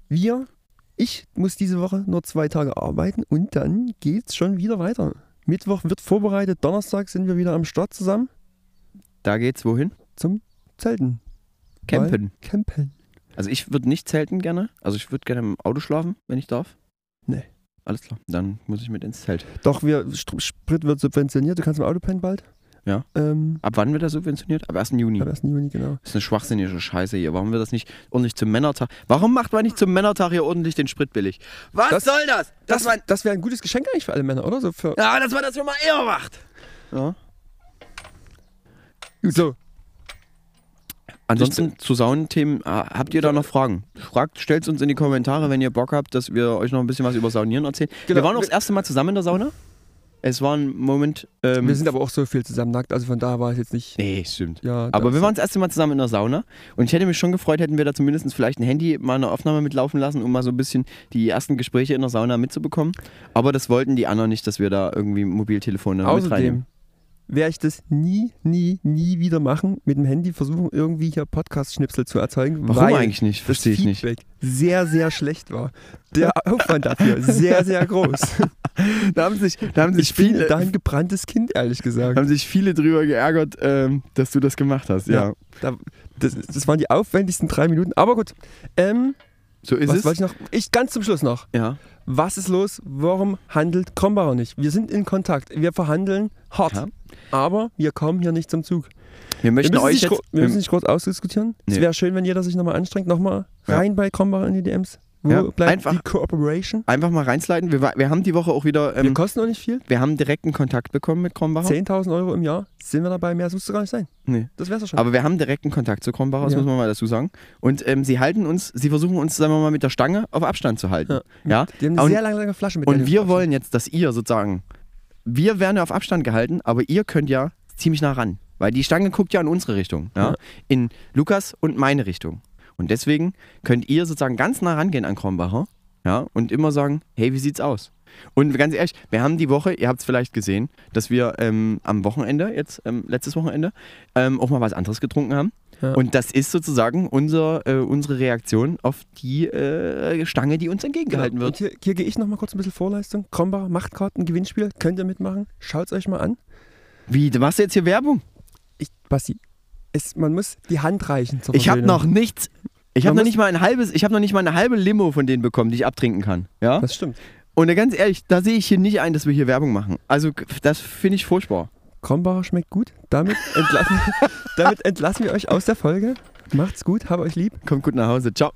Wir, ich muss diese Woche nur zwei Tage arbeiten und dann geht's schon wieder weiter. Mittwoch wird vorbereitet, Donnerstag sind wir wieder am Start zusammen Da geht's wohin? zum Zelten. Campen. Campen. Also ich würde nicht zelten gerne. Also ich würde gerne im Auto schlafen, wenn ich darf. Alles klar. Dann muss ich mit ins Zelt. Doch, wir, Sprit wird subventioniert, du kannst im Auto pennen bald. Ja. Ähm, Ab wann wird das subventioniert? Ab 1. Juni. am 1. Juni, genau. Das ist eine schwachsinnige Scheiße hier. Warum wird das nicht ordentlich zum Männertag? Warum macht man nicht zum Männertag hier ordentlich den Sprit billig? Was Das- soll das? Das, Das das wäre ein gutes Geschenk eigentlich für alle Männer, oder? So für, ja, dass man das schon mal eher macht. Ja. so, Ansonsten zu Saunenthemen, äh, habt ihr da noch Fragen? Fragt, stellt uns in die Kommentare, wenn ihr Bock habt, dass wir euch noch ein bisschen was über Saunieren erzählen. Genau. Wir waren auch das erste Mal zusammen in der Sauna. Es war ein Moment. Ähm, wir sind aber auch so viel zusammen nackt, also von daher war es jetzt nicht. Nee, stimmt. Ja, Aber wir waren das erste Mal zusammen in der Sauna und ich hätte mich schon gefreut, hätten wir da zumindest vielleicht ein Handy mal eine Aufnahme mitlaufen lassen, um mal so ein bisschen die ersten Gespräche in der Sauna mitzubekommen. Aber das wollten die anderen nicht, dass wir da irgendwie Mobiltelefone mit Außerdem reinnehmen. Werde ich das nie, nie, nie wieder machen, mit dem Handy versuchen, irgendwie hier Podcast-Schnipsel zu erzeugen. Warum weil eigentlich nicht? Verstehe ich nicht. Sehr, sehr schlecht war. Der (laughs) Aufwand dafür sehr, sehr groß. (laughs) Da haben sich, da haben sich Ich viele, da ein gebranntes Kind, ehrlich gesagt. haben sich viele drüber geärgert, ähm, dass du das gemacht hast. Ja, Ja. Da, das, das waren die aufwendigsten drei Minuten. Aber gut. Ähm, so ist was es. wollte ich noch? Ich ganz zum Schluss noch. Ja. Was ist los? Warum handelt Krombacher nicht? Wir sind in Kontakt. Wir verhandeln hart. Ja. Aber wir kommen hier nicht zum Zug. Wir Wir möchten müssen, euch nicht, jetzt. wir müssen nicht groß ausdiskutieren. Es Nee. wäre schön, wenn jeder sich nochmal anstrengt. Nochmal Ja. rein bei Krombacher in die DMs. Wo Ja, bleibt einfach- die Cooperation? einfach mal reinsliden. Wir, wir haben die Woche auch wieder. wir Ähm, kosten auch nicht viel. wir haben direkten Kontakt bekommen mit Krombacher. 10.000 Euro im Jahr. Sind wir dabei? Mehr du gar nicht sein. Nee. Das wär's ja schon. Aber wir haben direkten Kontakt zu Krombacher, das Ja. muss man mal dazu sagen. Und ähm, sie halten uns, sie versuchen uns, sagen wir mal, mit der Stange auf Abstand zu halten. Ja. Ja. die haben eine Und- sehr lange, lange Flasche mit Und wir wollen jetzt, dass ihr sozusagen, wir werden ja auf Abstand gehalten, aber ihr könnt ja ziemlich nah ran. Weil die Stange guckt ja in unsere Richtung. Ja? In Lukas und meine Richtung. Und deswegen könnt ihr sozusagen ganz nah rangehen an Krombacher ja? und immer sagen, hey, wie sieht's aus? Und ganz ehrlich, wir haben die Woche, ihr habt es vielleicht gesehen, dass wir ähm, am Wochenende, jetzt ähm, letztes Wochenende, ähm, auch mal was anderes getrunken haben. Ja. Und das ist sozusagen unser, äh, unsere Reaktion auf die äh, Stange, die uns entgegengehalten Genau. wird. Und hier, hier gehe ich nochmal kurz ein bisschen Vorleistung. Krombacher Machtkarten, Gewinnspiel. Könnt ihr mitmachen? Schaut's euch mal an. Wie, du machst jetzt hier Werbung? Ich, Basti, es, man muss die Hand reichen zur Ich habe noch nichts. Ich habe noch nicht mal ein halbes, ich habe noch nicht mal eine halbe Limo von denen bekommen, die ich abtrinken kann. Ja? Das stimmt. Und ganz ehrlich, da sehe ich hier nicht ein, dass wir hier Werbung machen. Also das finde ich furchtbar. Krombacher schmeckt gut. Damit entlassen, (laughs) damit entlassen wir euch aus der Folge. Macht's gut, hab euch lieb. Kommt gut nach Hause. Ciao.